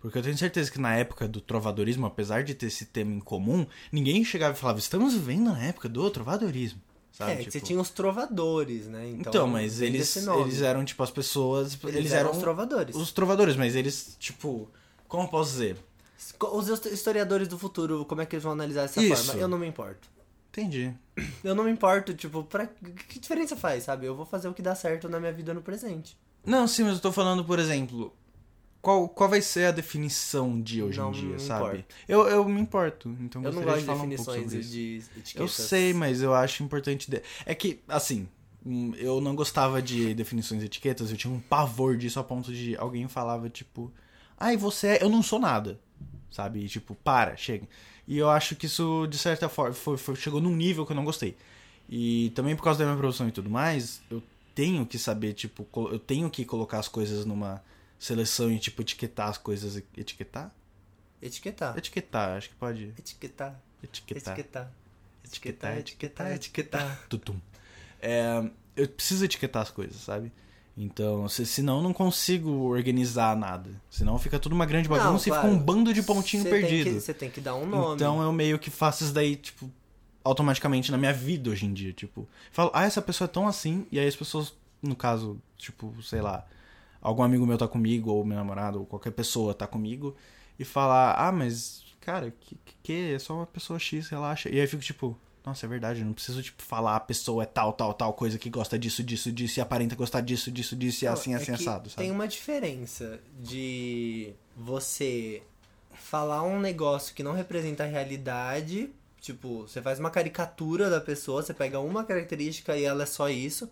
Porque eu tenho certeza que na época do trovadorismo, apesar de ter esse tema em comum, ninguém chegava e falava, estamos vivendo na época do trovadorismo. Sabe? é, que Tipo, você tinha os trovadores, né? Então, Então, mas eles, eles eram, tipo, as pessoas. Eles, Eles eram eram os trovadores. os trovadores, mas eles, tipo. Como eu posso dizer? Os historiadores do futuro, como é que eles vão analisar dessa Isso. forma? Eu não me importo. Entendi. Eu não me importo, tipo, pra... que diferença faz, sabe? Eu vou fazer o que dá certo na minha vida no presente. Não, sim, mas eu tô falando, por exemplo, qual, qual vai ser a definição de hoje Não em dia, sabe? importo. Eu, eu me importo, então Eu não gosto de falar um pouco definições sobre isso. de etiquetas. Eu sei, mas eu acho importante. de- É que, assim, hum, eu não gostava de definições de etiquetas, eu tinha um pavor disso a ponto de alguém falava, tipo, ai, você é. Eu não sou nada. Sabe? E, tipo, para, chega. E eu acho que isso, de certa forma, foi, foi- chegou num nível que eu não gostei. E também por causa da minha produção e tudo mais, eu tenho que saber, tipo, eu tenho que colocar as coisas numa seleção e, tipo, etiquetar as coisas. Etiquetar? Etiquetar. Etiquetar, acho que pode. Etiquetar. Etiquetar. Etiquetar. Etiquetar, etiquetar, etiquetar. Tutum. É, eu preciso etiquetar as coisas, sabe? Então, se, senão eu não consigo organizar nada. Senão fica tudo uma grande bagunça Não, e fica claro. um bando de pontinho tem perdido. Você tem que dar um nome. Então eu meio que faço isso daí, tipo, automaticamente na minha vida hoje em dia. Tipo, falo, ah, essa pessoa é tão assim, e aí as pessoas, no caso, tipo, sei lá, algum amigo meu tá comigo, ou meu namorado, ou qualquer pessoa tá comigo, e falar, ah, mas, cara, que, que, que é só uma pessoa X, relaxa. E aí eu fico tipo. Nossa, é verdade, eu não preciso, tipo, falar a pessoa é tal, tal, tal coisa que gosta disso, disso, disso, e aparenta gostar disso, disso, disso, e Não, assim, é assim, que assado, sabe? Tem uma diferença de você falar um negócio que não representa a realidade. Tipo, você faz uma caricatura da pessoa, você pega uma característica e ela é só isso.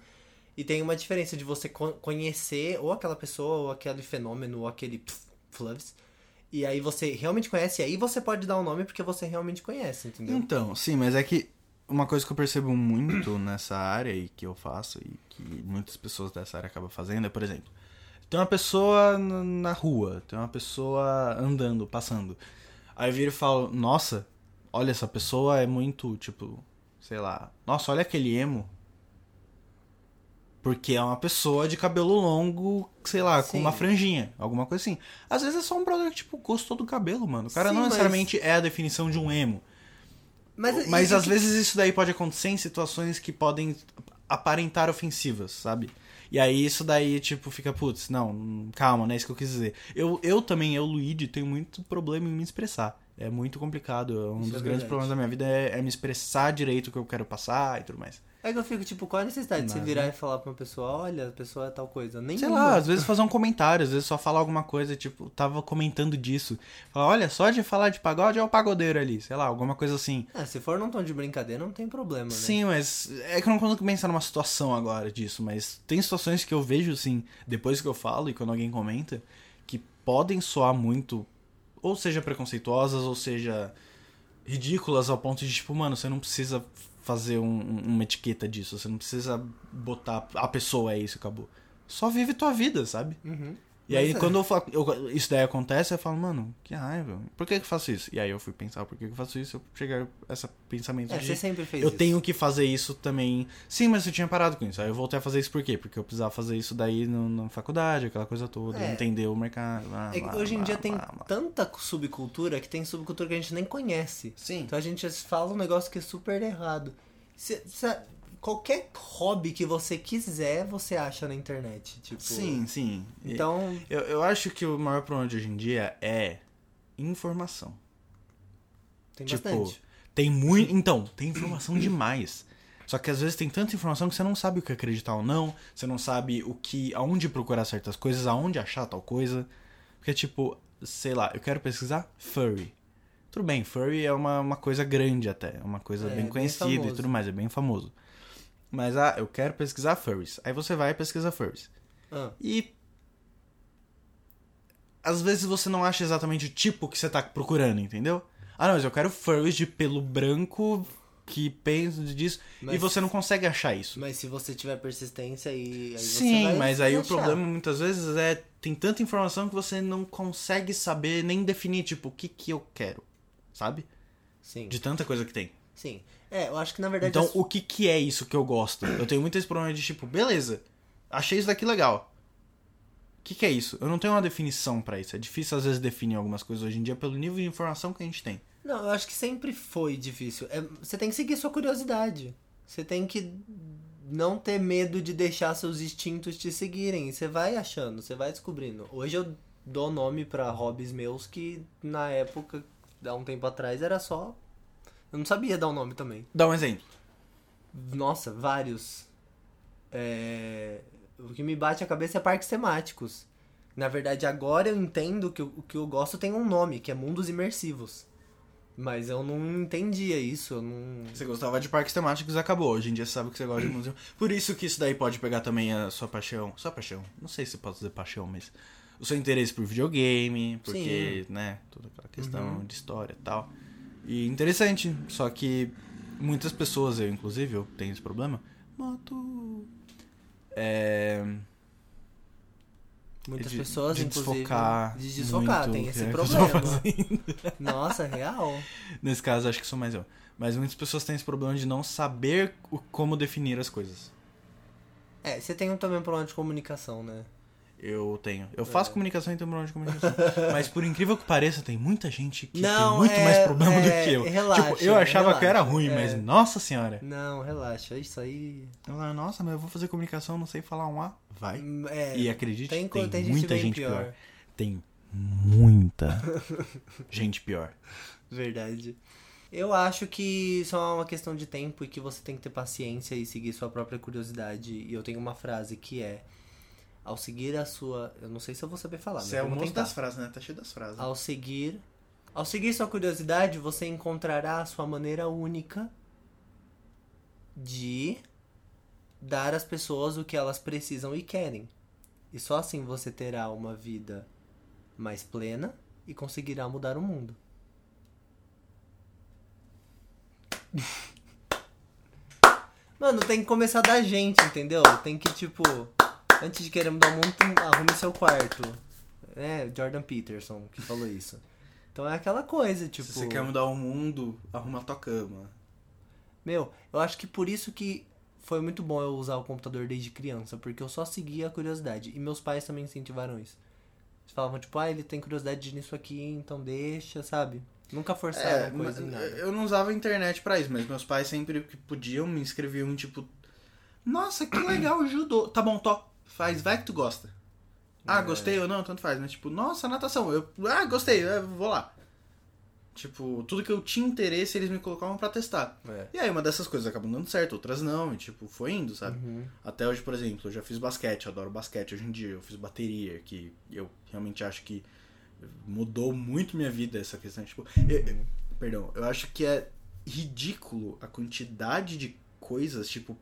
E tem uma diferença de você co- conhecer ou aquela pessoa, ou aquele fenômeno, ou aquele flubs. E aí você realmente conhece, e aí você pode dar um nome porque você realmente conhece, entendeu? Então, sim, mas é que uma coisa que eu percebo muito nessa área e que eu faço e que muitas pessoas dessa área acabam fazendo é, por exemplo, tem uma pessoa na rua, tem uma pessoa andando, passando. Aí eu viro e falo, nossa, olha, essa pessoa é muito, tipo, sei lá, nossa, olha aquele emo. Porque é uma pessoa de cabelo longo, sei lá, com Sim. uma franjinha, alguma coisa assim. Às vezes é só um brother que, tipo, gostou do cabelo, mano. O cara Sim, não mas- necessariamente é a definição de um emo. Mas, Mas às e- vezes isso daí pode acontecer em situações que podem aparentar ofensivas, sabe? E aí isso daí, tipo, fica, putz, não, calma, não é isso que eu quis dizer. Eu, eu também, eu, Luigi, tenho muito problema em me expressar. É muito complicado. Um Isso dos é grandes verdade. problemas da minha vida é, é me expressar direito o que eu quero passar e tudo mais. É que eu fico, tipo, qual a necessidade de você virar né? e falar pra uma pessoa, olha, a pessoa é tal coisa? Nem Sei lá, às vezes fazer um comentário, às vezes só falar alguma coisa, tipo, tava comentando disso. Falar, olha, só de falar de pagode é o pagodeiro ali, sei lá, alguma coisa assim. É, se for num tom de brincadeira, não tem problema, né? Sim, mas é que eu não consigo pensar numa situação agora disso, mas tem situações que eu vejo, assim, depois que eu falo e quando alguém comenta, que podem soar muito, ou seja, preconceituosas, ou seja, ridículas ao ponto de, tipo, mano, você não precisa fazer um- um- uma etiqueta disso, você não precisa botar a pessoa é isso, acabou. Só vive tua vida, sabe? Uhum. E aí, é. quando eu, fa- eu- isso daí acontece, eu falo, mano, que raiva. Por que eu faço isso? E aí eu fui pensar, por que eu faço isso? Eu cheguei a esse pensamento É, de... você sempre fez Eu isso. tenho que fazer isso também. Sim, mas eu tinha parado com isso. Aí eu voltei a fazer isso por quê? Porque eu precisava fazer isso daí no, na faculdade, aquela coisa toda, É. entender o mercado. É hoje em dia tem tanta subcultura que tem subcultura que a gente nem conhece. Sim. Então a gente fala um negócio que é super errado. Se- qualquer hobby que você quiser, você acha na internet. Tipo, Sim, sim. E Então, Eu, eu acho que o maior problema de hoje em dia é informação. tem Tipo, bastante. Tem muito. Então, tem informação demais. Só que às vezes tem tanta informação que você não sabe o que acreditar ou não, você não sabe o que. aonde procurar certas coisas, aonde achar tal coisa. Porque, tipo, sei lá, eu quero pesquisar furry. Tudo bem, furry é uma, uma coisa grande até, é uma coisa É, bem bem conhecida e famoso. tudo mais, é bem famoso. Mas, ah, eu quero pesquisar furries. Aí você vai e pesquisa furries. Ah, E. Às vezes você não acha exatamente o tipo que você tá procurando, entendeu? Ah, não, mas eu quero furries de pelo branco que pensa disso. E Mas- você não consegue achar isso. mas se você tiver persistência aí, aí Sim, vai mas aí o achar. problema muitas vezes é. Tem tanta informação que você não consegue saber nem definir, tipo, o que que eu quero. Sabe? Sim, De tanta coisa que tem. sim. É, eu acho que na verdade... Então, as- o que que é isso que eu gosto? Eu tenho muito esse problema de tipo, beleza, achei isso daqui legal. O que que é isso? Eu não tenho uma definição pra isso. É difícil às vezes definir algumas coisas hoje em dia pelo nível de informação que a gente tem. Não, eu acho que sempre foi difícil. É, você tem que seguir sua curiosidade. Você tem que não ter medo de deixar seus instintos te seguirem. Você vai achando, você vai descobrindo. Hoje eu dou nome pra hobbies meus que na época, há um tempo atrás, era só. Eu não sabia dar o nome também. Dá um exemplo. Nossa, vários. É, O que me bate a cabeça é parques temáticos. Na verdade, agora eu entendo que o que eu gosto tem um nome, que é mundos imersivos. Mas eu não entendia isso, eu não. Você gostava de parques temáticos acabou. Hoje em dia você sabe que você gosta de museu. Por isso que isso daí pode pegar também a sua paixão. Sua paixão. Não sei se posso dizer paixão, mas. O seu interesse por videogame, porque, né, toda aquela questão de história e tal. E interessante, só que muitas pessoas, eu inclusive, eu tenho esse problema. Moto. É. Muitas de- pessoas, de inclusive. desfocar de desfocar, muito tem esse problema. Nossa, real. Nesse caso, acho que sou mais eu. Mas muitas pessoas têm esse problema de não saber como definir as coisas. É, você tem também um problema de comunicação, né? Eu tenho. Eu faço É. comunicação e tenho problema de comunicação. Mas por incrível que pareça, tem muita gente que Não, tem muito é- mais problema é, do que eu. relaxa, tipo, eu achava que eu era relaxa, ruim, é. mas nossa senhora. Não, relaxa, isso aí. Eu nossa, mas eu vou fazer comunicação, não sei falar um A. Vai. É, E acredite, tem, tem, tem gente muita gente pior. pior. Tem muita gente pior. Verdade. Eu acho que só é uma questão de tempo e que você tem que ter paciência e seguir sua própria curiosidade. E eu tenho uma frase que é: Ao seguir a sua. Eu não sei se eu vou saber falar, Você é o tentar. das frases, né? Tá cheio das frases. Ao seguir. Ao seguir sua curiosidade, você encontrará a sua maneira única de dar às pessoas o que elas precisam e querem. E só assim você terá uma vida mais plena e conseguirá mudar o mundo. Mano, tem que começar da gente, entendeu? Tem que, tipo, antes de querer mudar o mundo, arrume seu quarto. É, Jordan Peterson que falou isso. Então é aquela coisa, tipo. Se você quer mudar o mundo, arruma a tua cama. Meu, eu acho que por isso que foi muito bom eu usar o computador desde criança, porque eu só seguia a curiosidade. E meus pais também incentivaram isso. Eles falavam, tipo, ah, ele tem curiosidade nisso aqui, então deixa, sabe? Nunca forçaram É, coisa em nada. eu não usava a internet pra isso, mas meus pais sempre que podiam me inscreviam tipo. Nossa, que legal, judô. Tá bom, to. Faz, vai que tu gosta. Ah, É. gostei ou não, tanto faz. Mas tipo, nossa, natação. Eu, ah, gostei, eu vou lá. Tipo, tudo que eu tinha interesse, eles me colocavam pra testar. É. E aí uma dessas coisas acabam dando certo, outras não, e tipo, foi indo, sabe? Uhum. Até hoje, por exemplo, eu já fiz basquete, eu adoro basquete hoje em dia, eu fiz bateria, que eu realmente acho que mudou muito minha vida essa questão. Tipo, eu- eu- perdão, eu acho que é ridículo a quantidade de coisas, tipo,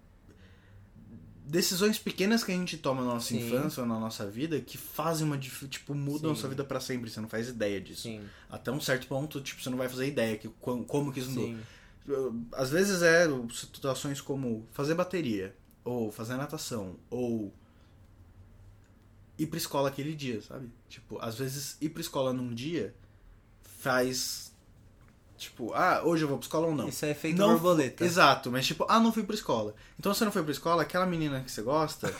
decisões pequenas que a gente toma na nossa Sim. infância ou na nossa vida que fazem uma, tipo, mudam a sua vida pra sempre, você não faz ideia disso. Sim, Até um certo ponto, tipo, você não vai fazer ideia que, como, como que isso mudou. Às vezes é situações como fazer bateria, ou fazer natação, ou ir pra escola aquele dia, sabe? Tipo, às vezes ir pra escola num dia faz. Tipo, ah, hoje eu vou pra escola ou não. Isso é efeito Não- borboleta. Exato, mas tipo, ah, não fui pra escola. Então você não foi pra escola, aquela menina que você gosta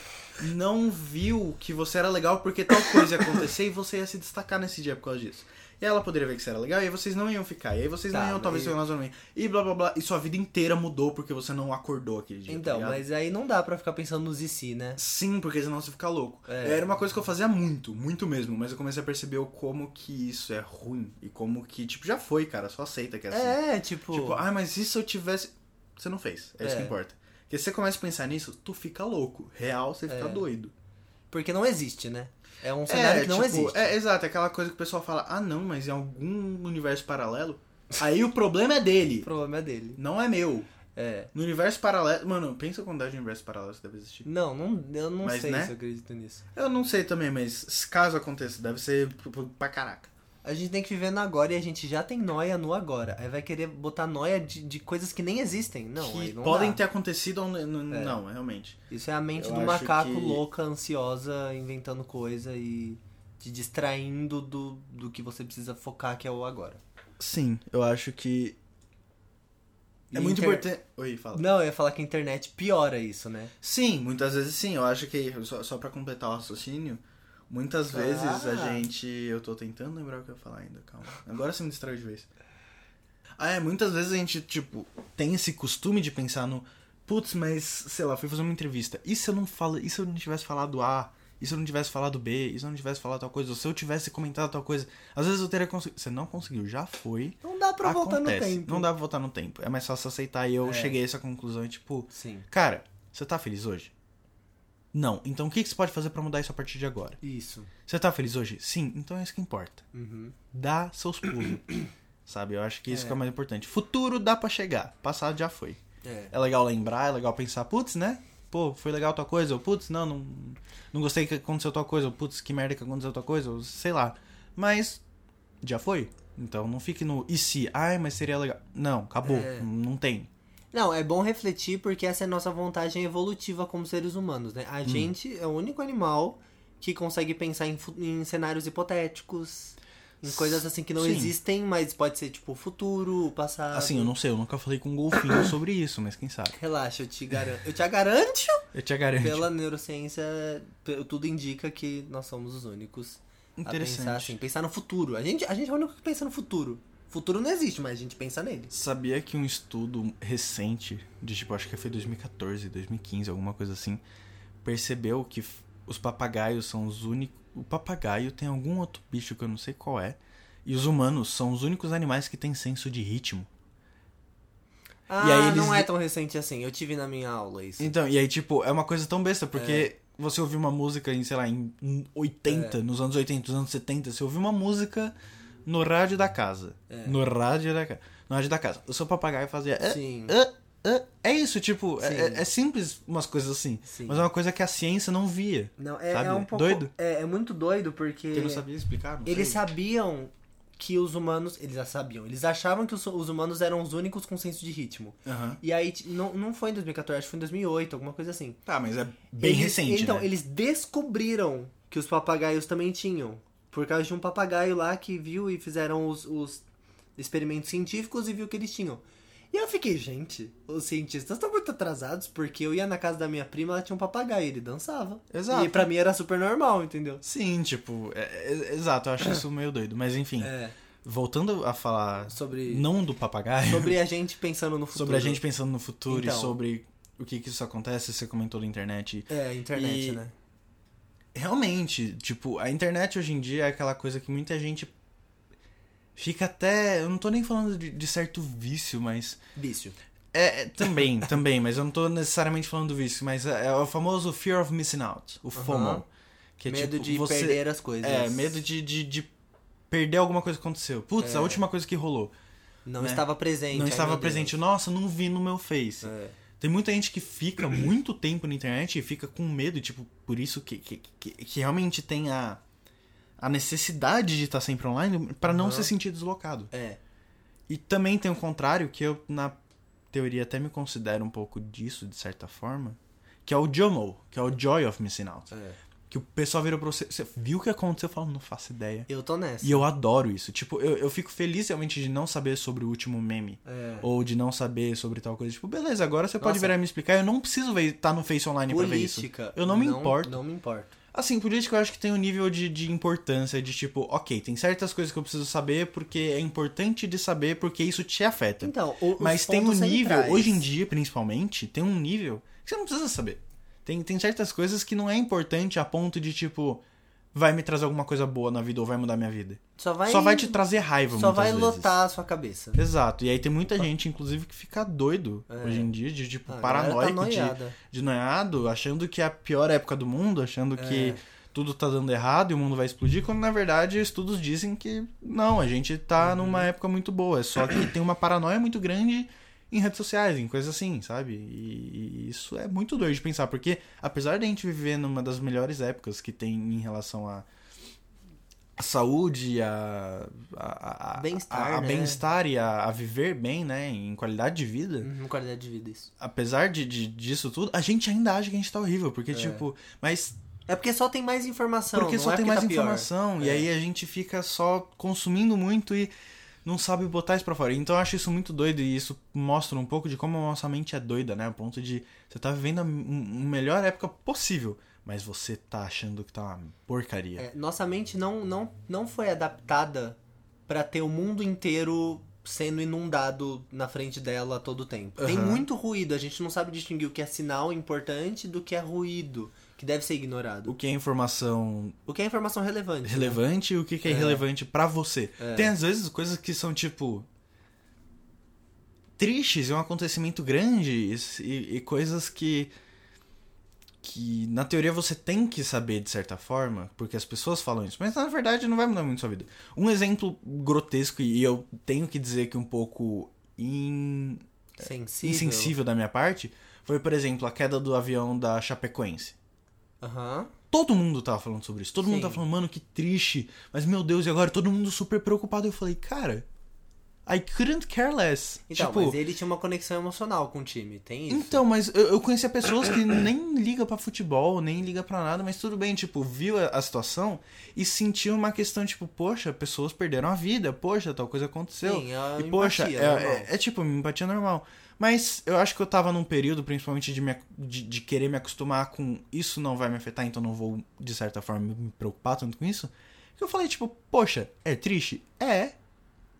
não viu que você era legal porque tal coisa ia acontecer e você ia se destacar nesse dia por causa disso. E ela poderia ver que você era legal e aí vocês não iam ficar. E aí vocês Tá, não iam talvez mas- ter um relacionamento. E blá blá blá. E sua vida inteira mudou porque você não acordou aquele dia. tá Então, ligado? mas aí não dá pra ficar pensando nos e se, né? Sim, porque senão você fica louco. É. Era uma coisa que eu fazia muito, muito mesmo, mas eu comecei a perceber como que isso é ruim. E como que, tipo, já foi, cara, só aceita que é assim. É, tipo. Tipo, ah, mas e se eu tivesse. Você não fez, é, isso É. que importa. Porque se você começa a pensar nisso, tu fica louco. Real, você fica É. doido. Porque não existe, né? É um cenário que não tipo, existe. É, exato, é aquela coisa que o pessoal fala, ah não, mas em algum universo paralelo. Aí o problema é O dele, problema é dele. não é meu. É. No universo paralelo. Mano, pensa a quantidade de universos paralelos que deve existir. Não, não eu não Mas, sei né? se eu acredito nisso. Eu não sei também, mas caso aconteça, deve ser p- pra caraca. A gente tem que viver no agora e a gente já tem noia no agora. Aí vai querer botar noia de, de coisas que nem existem. Não, aí que não podem dá. ter acontecido ou n- n- É. não, realmente. Isso é a mente Eu do macaco que- louca, ansiosa, inventando coisa e te distraindo do, do que você precisa focar, que é o agora. Sim, eu acho que. É E muito inter- importante. Oi, fala. Não, eu ia falar que a internet piora isso, né? Sim, muitas vezes sim. Eu acho que, só, só pra completar o raciocínio, muitas vezes a gente. Eu tô tentando lembrar o que eu ia falar ainda, calma. Agora você me distraiu de vez. Ah, é, muitas vezes a gente, tipo, tem esse costume de pensar no. Putz, mas, sei lá, fui fazer uma entrevista. E se eu não falo. E se eu não tivesse falado A? E se eu não tivesse falado B? E se eu não tivesse falado tal coisa? Ou se eu tivesse comentado tal coisa? Às vezes eu teria conseguido. Você não conseguiu, já foi. Não dá pra voltar no Acontece. tempo. Não dá pra voltar no tempo. É mais fácil aceitar. E eu É. cheguei a essa conclusão e, tipo, Sim, Cara, você tá feliz hoje? Não. Então o que que você pode fazer pra mudar isso a partir de agora? isso. Você tá feliz hoje? Sim. Então é isso que importa. Uhum. Dá seus pulos. Sabe? Eu acho que isso É. que é o mais importante. Futuro dá pra chegar. Passado já foi. É. É legal lembrar, é legal pensar, putz, né? Pô, foi legal tua coisa, ou putz, não, não, não gostei que aconteceu tua coisa, ou putz, que merda que aconteceu tua coisa, ou sei lá. Mas já foi. Então não fique no e se, ai, mas seria legal. Não, acabou. É. Não tem. Não, é bom refletir porque essa é a nossa vantagem evolutiva como seres humanos, né? Hum. A gente é o único animal que consegue pensar em, em cenários hipotéticos, em coisas assim que não Sim. existem, mas pode ser tipo o futuro, o passado. Assim, eu não sei, eu nunca falei com um golfinho sobre isso, mas quem sabe. Relaxa, eu te garanto. Eu te garanto Eu te garanto. pela neurociência, tudo indica que nós somos os únicos a pensar assim, pensar no futuro. A gente, a gente é o único que pensa no futuro. Futuro não existe, mas a gente pensa nele. Sabia que um estudo recente, de tipo, acho que foi 2014, 2015, alguma coisa assim, percebeu que os papagaios são os únicos. O papagaio tem algum outro bicho que eu não sei qual é. E os humanos são os únicos animais que têm senso de ritmo. Ah, aí eles- não é tão recente assim. Eu tive na minha aula isso. Então, e aí, tipo, é uma coisa tão besta, porque você ouviu uma música em, sei lá, em em 80, É. nos anos 80, nos anos 70, você ouviu uma música no rádio da casa. No rádio da casa. No rádio da casa. O seu papagaio fazia. "Ah, Sim. ah, ah". É isso, tipo, é, é- é simples umas coisas assim. Sim. Mas é uma coisa que a ciência não via. Não, é, Sabe? é um pouco. Doido? É, é muito doido porque. Porque não sabia explicar, não Eles sei. sabiam que os humanos. Eles já sabiam. Eles achavam que os, os humanos eram os únicos com senso de ritmo. Aham. E aí, não, não foi em 2014, acho que foi em 2008, alguma coisa assim. Tá, mas é bem Eles- recente, Então, né? eles descobriram que os papagaios também tinham. Por causa de um papagaio lá que viu e fizeram os, os experimentos científicos e viu que eles tinham. E eu fiquei, gente, os cientistas estão muito atrasados, porque eu ia na casa da minha prima, ela tinha um papagaio, ele dançava. Exato. E pra mim era super normal, entendeu? Sim, tipo, é- é- exato, eu acho isso meio doido. Mas enfim, É. voltando a falar Sobre, não do papagaio, sobre a gente pensando no futuro. sobre a gente pensando no futuro Então. e sobre o que que isso acontece, você comentou da internet. É, internet, E- né? Realmente, tipo, a internet hoje em dia é aquela coisa que muita gente fica até. Eu não tô nem falando de, de certo vício, mas. Vício. É, é, também, também, mas eu não tô necessariamente falando do vício, mas é, é o famoso fear of missing out, o FOMO. Aham. Que é medo tipo, de você, perder as coisas. É, medo de, de, de perder alguma coisa que aconteceu. Putz, É. a última coisa que rolou. Não né? estava presente. não estava presente. Deus. Nossa, não vi no meu Face. É. Tem muita gente que fica muito tempo na internet e fica com medo, tipo, por isso que, que, que, que realmente tem a, a necessidade de estar sempre online pra não Aham. se sentir deslocado. É. E também tem o contrário, que eu, na teoria, até me considero um pouco disso, de certa forma, que é o JOMO, que é o Joy of Missing Out. é. Que o pessoal virou pra você, você viu o que aconteceu? Eu falo, não faço ideia. Eu tô nessa. E eu adoro isso. Tipo, eu, eu fico feliz realmente de não saber sobre o último meme. É. Ou de não saber sobre tal coisa. Tipo, beleza, agora você pode Nossa. virar e me explicar. Eu não preciso estar no Face Online pra ver isso. Política. Eu não me importo. Não me importo. Assim, política eu acho que tem um nível de, de importância de tipo, ok, tem certas coisas que eu preciso saber porque é importante de saber porque isso te afeta. Então, o, Mas tem um nível, centrais. hoje em dia principalmente, tem um nível que você não precisa saber. Tem, tem certas coisas que não é importante a ponto de tipo, vai me trazer alguma coisa boa na vida ou vai mudar minha vida. Só vai, Só vai te trazer raiva Só vai vezes. lotar a sua cabeça. Exato. E aí tem muita gente, inclusive, que fica doido É. hoje em dia, de tipo, A galera tá paranoico, de, noiada. de noiado, achando que é a pior época do mundo, achando que É. tudo tá dando errado e o mundo vai explodir, quando na verdade estudos dizem que não, a gente Uhum. tá numa época muito boa. É só que tem uma paranoia muito grande em redes sociais, em coisas assim, sabe? E, e isso é muito doido de pensar, porque apesar de a gente viver numa das melhores épocas que tem em relação a a saúde, a, a, a- Bem-estar, a, né? bem-estar e a, a viver bem, né, em qualidade de vida, Uhum, qualidade de vida, isso. apesar de, de- disso tudo, a gente ainda acha que a gente tá horrível, porque, tipo, mas É porque só tem mais informação. porque só é tem mais tá pior. informação, e É. aí a gente fica só consumindo muito e não sabe botar isso pra fora. Então eu acho isso muito doido, e isso mostra um pouco de como a nossa mente é doida, né, a ponto de você tá vivendo a melhor época possível, mas você tá achando que tá uma porcaria. É, nossa mente não, não, não foi adaptada pra ter o mundo inteiro sendo inundado na frente dela todo tempo. Tem Aham. muito ruído, a gente não sabe distinguir o que é sinal importante do que é ruído, que deve ser ignorado. O que é informação O que é informação relevante. né? relevante e o que, que é, É. irrelevante pra você. É. Tem às vezes coisas que são tipo tristes, é um acontecimento grande e, e coisas que que na teoria você tem que saber de certa forma, porque as pessoas falam isso, mas na verdade não vai mudar muito sua vida. Um exemplo grotesco e eu tenho que dizer que um pouco in- Sensível. insensível da minha parte foi, por exemplo, a queda do avião da Chapecoense. Aham. Todo mundo tava falando sobre isso. Todo mundo Sim. tava falando, mano, que triste. Mas, meu Deus, e agora todo mundo super preocupado. Eu falei, cara, I couldn't care less. Então, tipo, mas ele tinha uma conexão emocional com o time, tem isso? então, mas eu, eu conhecia pessoas que nem liga pra futebol, nem liga pra nada, mas tudo bem, tipo, viu a, a situação e sentiu uma questão, tipo, poxa, pessoas perderam a vida, poxa, tal coisa aconteceu. Sim, é e, poxa, empatia é, normal. é- é tipo empatia normal. Mas eu acho que eu tava num período, principalmente, de, me, de, de, querer me acostumar com isso não vai me afetar, então não vou, de certa forma, me preocupar tanto com isso. Que eu falei, tipo, poxa, é triste? É.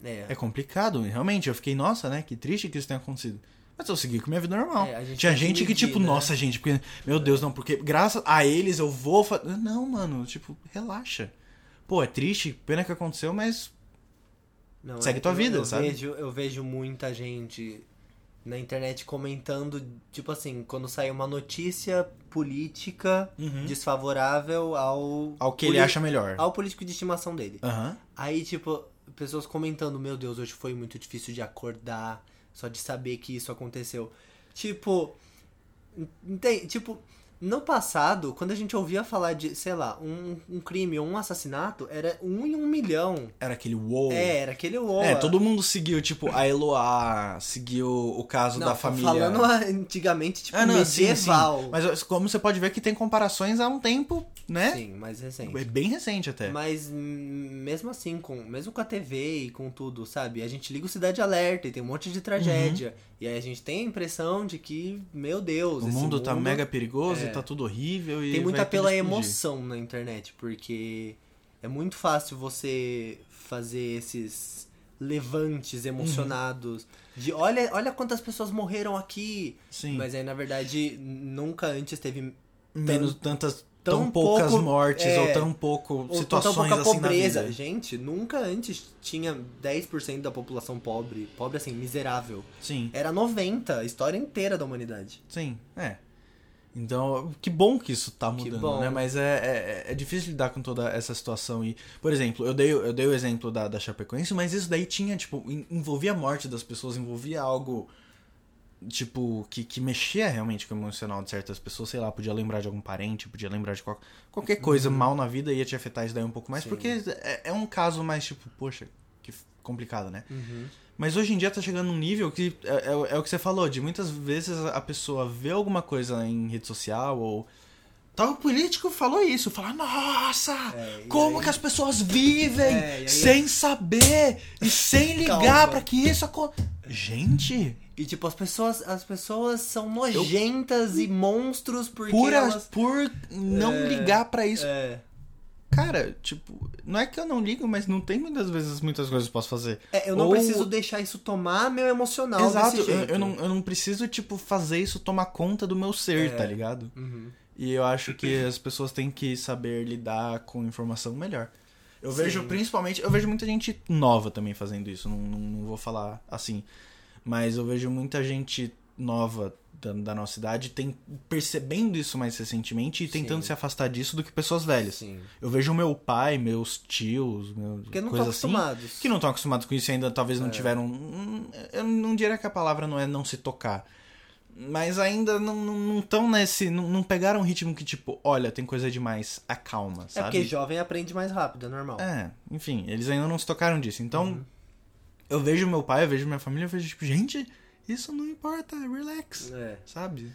É. É complicado, realmente. Eu fiquei, nossa, né? Que triste que isso tenha acontecido. Mas eu segui com minha vida normal. É, gente Tinha gente que, tipo, né? nossa, gente, porque. Meu Deus, não, porque graças a eles eu vou. Fa... Não, mano, tipo, relaxa. Pô, é triste, pena que aconteceu, mas. Não, Segue é, tua vida, eu sabe? Vejo, eu vejo muita gente na internet comentando, tipo assim, quando sai uma notícia política Uhum. desfavorável ao. Ao que ele acha melhor. Ao político de estimação dele. Aham. Aí, tipo, pessoas comentando, meu Deus, hoje foi muito difícil de acordar, só de saber que isso aconteceu. Tipo, entende? Tipo, no passado, quando a gente ouvia falar de, sei lá, um, um crime ou um assassinato, era um em um milhão. Era aquele wow. É, era aquele uou. É, todo mundo seguiu, tipo, a Eloá, seguiu o caso Não, da família. falando antigamente, tipo, Ah, não, sim, medieval. sim. Mas como você pode ver que tem comparações há um tempo, né? Sim, mais recente. É bem recente até. Mas hum, mesmo assim, com, mesmo com a TV e com tudo, sabe? A gente liga o Cidade Alerta e tem um monte de tragédia. E aí a gente tem a impressão de que, meu Deus, Uhum. o esse mundo tá mega perigoso é. Tá tudo horrível e Tem muito à explodir. emoção na internet, porque é muito fácil você fazer esses levantes emocionados de olha, olha quantas pessoas morreram aqui. Sim. Mas aí, na verdade, nunca antes teve Menos tantas tão, tão poucas pouco- mortes é, ou tão pouco Ou situações tão pouca assim pobreza. na vida. Gente, nunca antes tinha 10% da população pobre. Pobre assim, miserável. Sim, Era 90, a história inteira da humanidade. sim, é. Então, que bom que isso tá mudando, né? Mas é, é, é difícil lidar com toda essa situação. E, por exemplo, eu dei, eu dei o exemplo da, da Chapecoense, mas isso daí tinha, tipo, en- envolvia a morte das pessoas, envolvia algo, tipo, que, que mexia realmente com o emocional de certas pessoas. Sei lá, podia lembrar de algum parente, podia lembrar de qual, qualquer coisa mal na vida ia te afetar isso daí um pouco mais, Sim. porque é, é um caso mais, tipo, poxa, que complicado, né? Uhum. Mas hoje em dia tá chegando num nível que é, é- é o que você falou, de muitas vezes a pessoa vê alguma coisa em rede social ou. Tal político falou isso, fala, nossa, É, como aí- que as pessoas vivem É, sem saber e sem ligar Calma. pra que isso aconteça. Gente, E tipo, as pessoas, as pessoas são nojentas e monstros porque por, elas... por não É, ligar pra isso. É, Cara, tipo, não é que eu não ligo, mas não tem muitas vezes muitas coisas que eu posso fazer. É, eu não Ou- preciso deixar isso tomar meu emocional Exato, eu, eu não, eu não preciso, tipo, fazer isso tomar conta do meu ser, É. tá ligado? Uhum. E eu acho que as pessoas têm que saber lidar com informação melhor. Eu Sim. vejo principalmente, eu vejo muita gente nova também fazendo isso, não, não, não vou falar assim, mas eu vejo muita gente nova da, da nossa idade tem, percebendo isso mais recentemente e tentando Sim. se afastar disso do que pessoas velhas. Sim. Eu vejo meu pai, meus tios, meu, Porque não coisa estão assim, acostumados. que não estão acostumados com isso e ainda talvez não É. tiveram. Eu não diria que a palavra não é não se tocar. Mas ainda não estão nesse. Não, não pegaram um ritmo que, tipo, olha, tem coisa demais, acalma, É sabe? porque jovem aprende mais rápido, é normal. É, enfim, eles ainda não se tocaram disso. Então, Uhum. eu vejo meu pai, eu vejo minha família, eu vejo, tipo, gente, isso não importa, relax, É. sabe?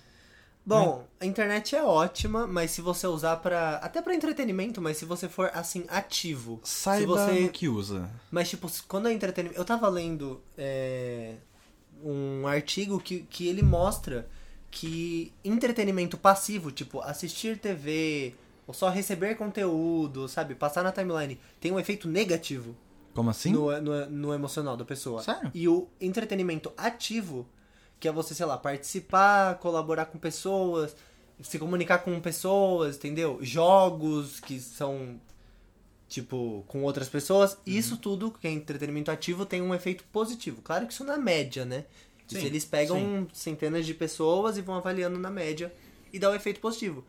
Bom, a internet é ótima, mas se você usar pra. até pra entretenimento, mas se você for assim ativo, Saiba você o que usa. Mas, tipo, quando é entretenimento. Eu tava lendo é, um artigo que, que ele mostra que entretenimento passivo, tipo, assistir TV ou só receber conteúdo, sabe? Passar na timeline, tem um efeito negativo Como assim? no, no, no emocional da pessoa. Sério? E o entretenimento ativo, que é você, sei lá, participar, colaborar com pessoas, se comunicar com pessoas, entendeu? Jogos que são, tipo, com outras pessoas. Uhum. Isso tudo, que é entretenimento ativo, tem um efeito positivo. Claro que isso na média, né? Sim, eles pegam centenas de pessoas e vão avaliando na média e dá o efeito positivo.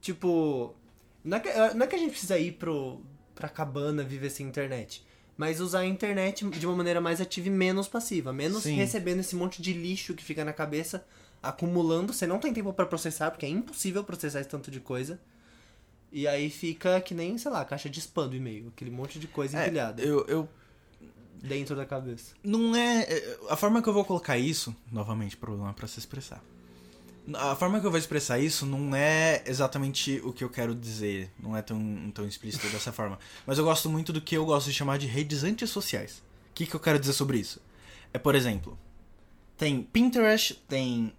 Tipo, não é que, não é que a gente precisa ir pro, pra cabana viver sem internet. Mas usar a internet de uma maneira mais ativa e menos passiva. Menos Sim. recebendo esse monte de lixo que fica na cabeça, acumulando. Você não tem tempo pra processar, porque é impossível processar esse tanto de coisa. E aí fica que nem, sei lá, caixa de spam do e-mail. Aquele monte de coisa É, empilhada eu, eu dentro da cabeça. não é. é, A forma que eu vou colocar isso, novamente, problema pra se expressar. A forma que eu vou expressar isso não é exatamente o que eu quero dizer, não é tão, tão explícito dessa forma. Mas eu gosto muito do que eu gosto de chamar de redes antissociais. O que, que eu quero dizer sobre isso? É, por exemplo, Tem Pinterest, tem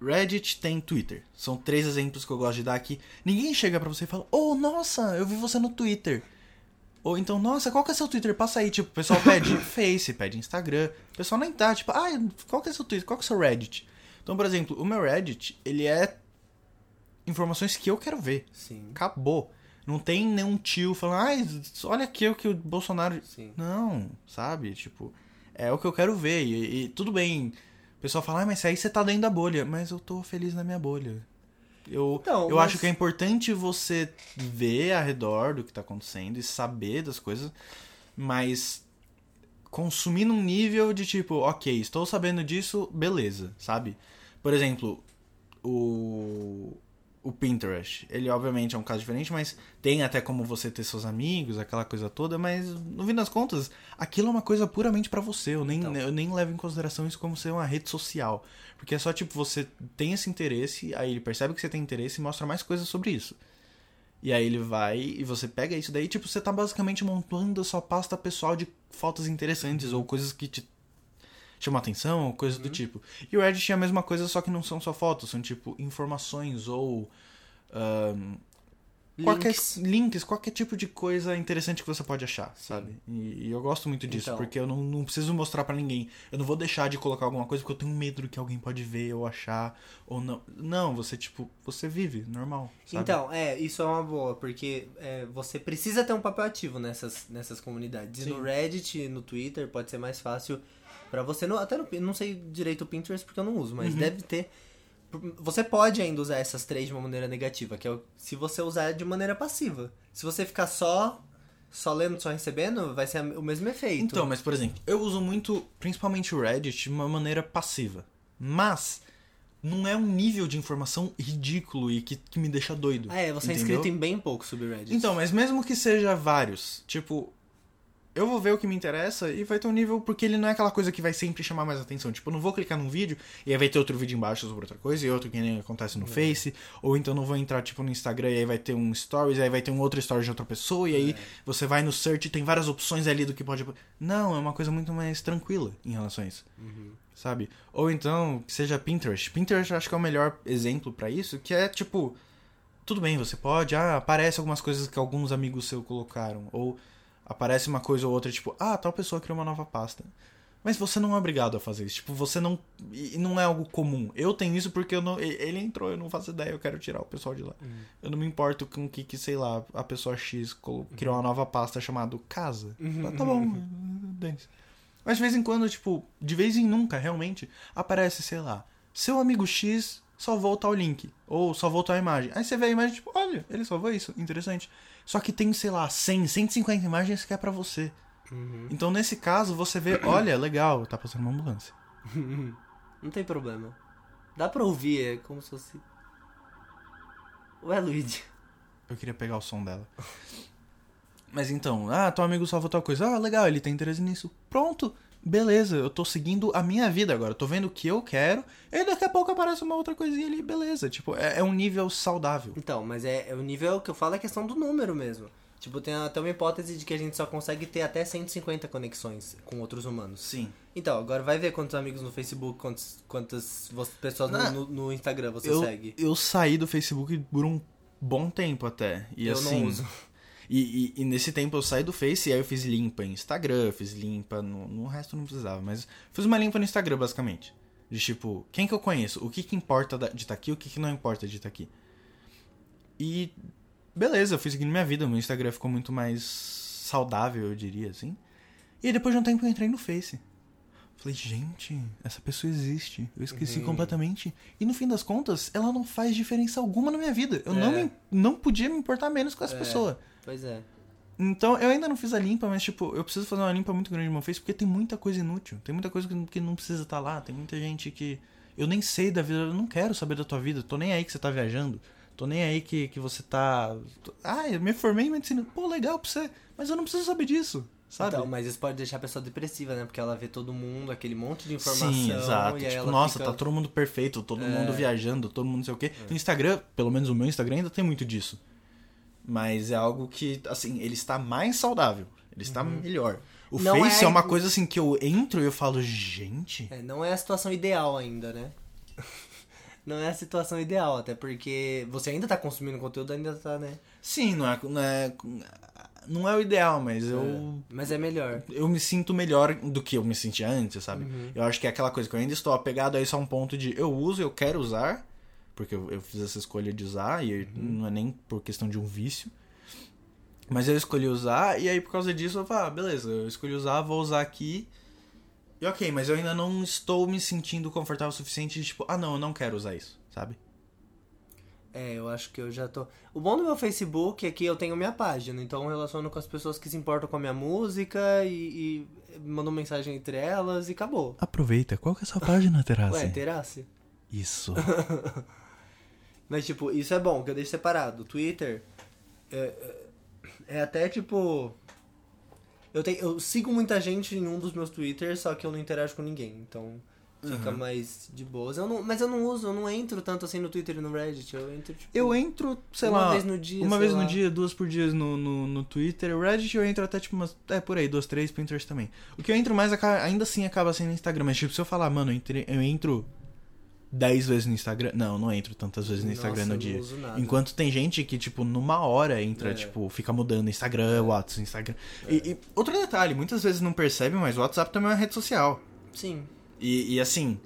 Reddit, tem Twitter. São três exemplos que eu gosto de dar aqui. Ninguém chega pra você e fala, oh, nossa, eu vi você no Twitter. Ou então, nossa, qual que é seu Twitter? Passa aí. Tipo, o pessoal pede Face, pede Instagram. O pessoal nem dá, tipo, ah, qual que é seu Twitter? Qual que é seu Reddit? Então, por exemplo, o meu Reddit, ele é informações que eu quero ver. Sim. Acabou. Não tem nenhum tio falando, ai, olha aqui o que o Bolsonaro. Sim. Não, sabe? Tipo, é o que eu quero ver. E, e tudo bem. O pessoal fala, ah, mas aí você tá dentro da bolha. Mas eu tô feliz na minha bolha. Eu, Então, eu mas- acho que é importante você ver ao redor do que tá acontecendo e saber das coisas, mas consumir num nível de tipo, ok, estou sabendo disso, beleza, sabe? Por exemplo, o, o Pinterest. Ele obviamente é um caso diferente, mas tem até como você ter seus amigos, aquela coisa toda, mas no fim das contas, aquilo é uma coisa puramente pra você. Eu nem, Então. eu nem levo em consideração isso como ser uma rede social. Porque é só tipo, você tem esse interesse, aí ele percebe que você tem interesse e mostra mais coisas sobre isso. E aí ele vai e você pega isso daí, tipo, você tá basicamente montando a sua pasta pessoal de fotos interessantes ou coisas que te chamam atenção, ou coisas do tipo. E o Reddit é a mesma coisa, só que não são só fotos, são tipo informações ou ahn, qualquer Links. links, qualquer tipo de coisa interessante que você pode achar, sabe? E, e eu gosto muito disso, Então. porque eu não, não preciso mostrar pra ninguém. Eu não vou deixar de colocar alguma coisa porque eu tenho medo que alguém pode ver ou achar ou não. Não, você tipo, você vive normal, sabe? Então, é, isso é uma boa, porque é, você precisa ter um papel ativo nessas, nessas comunidades. E no Reddit no Twitter pode ser mais fácil pra você. No, até no, não sei direito o Pinterest porque eu não uso, mas Uhum. deve ter. Você pode ainda usar essas três de uma maneira negativa, que é se você usar de maneira passiva. Se você ficar só só lendo, só recebendo, vai ser o mesmo efeito. Então, mas por exemplo, eu uso muito, principalmente o Reddit, de uma maneira passiva. Mas não é um nível de informação ridículo e que, que me deixa doido. Ah, é, você é entendeu? inscrito em bem pouco sobre Reddit. Então, mas mesmo que seja vários, tipo, eu vou ver o que me interessa e vai ter um nível, porque ele não é aquela coisa que vai sempre chamar mais atenção. Tipo, eu não vou clicar num vídeo e aí vai ter outro vídeo embaixo sobre outra coisa e outro que nem acontece no Face, ou então não vou entrar, tipo, no Instagram e aí vai ter um Stories, aí vai ter um outro Stories de outra pessoa e aí você vai no search e tem várias opções ali do que pode... Não, é uma coisa muito mais tranquila em relação a isso. Sabe? Ou então, que seja Pinterest. Pinterest eu acho que é o melhor exemplo pra isso, que é, tipo... Tudo bem, você pode, ah, aparece algumas coisas que alguns amigos seus colocaram. Ou aparece uma coisa ou outra, tipo, ah, tal pessoa criou uma nova pasta. Mas você não é obrigado a fazer isso. Tipo, você não. E não é algo comum. Eu tenho isso porque eu não. Ele entrou, eu não faço ideia, eu quero tirar o pessoal de lá. Eu não me importo com o que, que, sei lá, a pessoa X colo- criou uma nova pasta chamada Casa. Ah, tá bom, dane-se. Mas de vez em quando, tipo, de vez em nunca, realmente, aparece, sei lá, seu amigo X salvou tal link. Ou salvou tal imagem. Aí você vê a imagem, tipo, olha, ele salvou isso, interessante. Só que tem, sei lá, 100, 150 imagens que é pra você. Uhum. Então, nesse caso, você vê, olha, legal, tá passando uma ambulância. Não tem problema. Dá pra ouvir, é como se fosse. Ué, Luigi. Eu queria pegar o som dela. Mas então, ah, teu amigo salvou tal coisa. Ah, legal, ele tem interesse nisso. Pronto, beleza, eu tô seguindo a minha vida agora. Eu tô vendo o que eu quero. E daqui a pouco aparece uma outra coisinha ali, beleza. Tipo, é, é um nível saudável. Então, mas é, é o nível que eu falo é questão do número mesmo. Tipo, tem até uma hipótese de que a gente só consegue ter até 150 conexões com outros humanos. Sim. Então, agora vai ver quantos amigos no Facebook, quantos, quantas pessoas no, Ah, no- no Instagram você Eu, segue. eu saí do Facebook por um bom tempo até. E eu assim. não uso. E, e- e nesse tempo eu saí do Face e aí eu fiz limpa em Instagram, fiz limpa no, no resto não precisava, mas fiz uma limpa no Instagram basicamente. De tipo, quem que eu conheço? O que que importa de estar aqui? O que que não importa de estar aqui? E beleza, eu fui seguindo minha vida, meu Instagram ficou muito mais saudável, eu diria assim. E aí, depois de um tempo eu entrei no Face. Falei, gente, essa pessoa existe. Eu esqueci Uhum. completamente. E no fim das contas, ela não faz diferença alguma na minha vida. Eu não, É. me, não podia me importar menos com essa É. pessoa. Pois é. Então, eu ainda não fiz a limpa, mas, tipo, eu preciso fazer uma limpa muito grande no meu Face, porque tem muita coisa inútil. Tem muita coisa que, não precisa estar lá. Tem muita gente que. Eu nem sei da vida, eu não quero saber da tua vida. Tô nem aí que você tá viajando. Tô nem aí que, que você tá. Ah, eu me formei em medicina. Pô, legal pra você. Mas eu não preciso saber disso, sabe? Então, mas isso pode deixar a pessoa depressiva, né? Porque ela vê todo mundo, aquele monte de informação. Sim, exato. Tipo, nossa, fica... tá todo mundo perfeito, todo É. mundo viajando, todo mundo não sei o quê. No Instagram, pelo menos o meu Instagram ainda tem muito disso. Mas é algo que, assim, ele está mais saudável. Ele está melhor. O Não Face é... é- uma coisa assim que eu entro e eu falo, gente. É, não é a situação ideal ainda, né? não é a situação ideal, até porque você ainda tá consumindo conteúdo, ainda tá, né? Sim, não é, não é, não é o ideal, mas eu. Mas é melhor. Eu me sinto melhor do que eu me sentia antes, sabe? Uhum. Eu acho que é aquela coisa que eu ainda estou apegado a isso a um ponto de eu uso, eu quero usar, porque eu, eu fiz essa escolha de usar, e Uhum. não é nem por questão de um vício. Mas eu escolhi usar, e aí por causa disso eu falo, ah, beleza, eu escolhi usar, vou usar aqui. E ok, mas eu ainda não estou me sentindo confortável o suficiente de tipo, ah não, eu não quero usar isso, sabe? É, eu acho que eu já tô. O bom do meu Facebook é que eu tenho minha página, então eu relaciono com as pessoas que se importam com a minha música e, e mando mensagem entre elas e acabou. Aproveita, qual que é a sua página, Terassi? Ué, terasse? Isso. Mas, tipo, isso é bom, que eu deixo separado. Twitter é, é- é até tipo. Eu, tenho, eu sigo muita gente em um dos meus Twitters, só que eu não interajo com ninguém. Então fica Uhum. mais de boas. Eu não, mas eu não uso, eu não entro tanto assim no Twitter e no Reddit. Eu entro, tipo. Eu entro, sei Uma lá. vez no dia, Uma vez lá. no dia, duas por dia no, no, no Twitter. O Reddit eu entro até tipo umas. É por aí, duas, três, Pinterest também. O que eu entro mais ainda assim acaba sendo no Instagram. Mas tipo, se eu falar, mano, eu, entre- eu entro dez vezes no Instagram. Não, não entro tantas vezes no Instagram Nossa, no dia. Não uso nada. Enquanto tem gente que, tipo, numa hora entra, É. tipo, fica mudando Instagram, WhatsApp, Instagram. E, e outro detalhe, muitas vezes não percebe, mas o WhatsApp também é uma rede social. Sim. E, e, assim,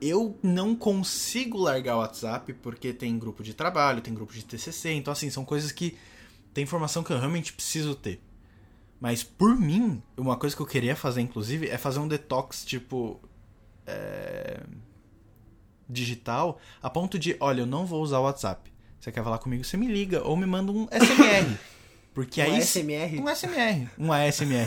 eu não consigo largar o WhatsApp porque tem grupo de trabalho, tem grupo de TCC, então assim, são coisas que tem informação que eu realmente preciso ter. Mas por mim, uma coisa que eu queria fazer, inclusive, é fazer um detox, tipo. é, digital, a ponto de, olha, eu não vou usar o WhatsApp. Você quer falar comigo, você me liga ou me manda um SMR. Porque Um aí. SMR? Um SMR. Um ASMR.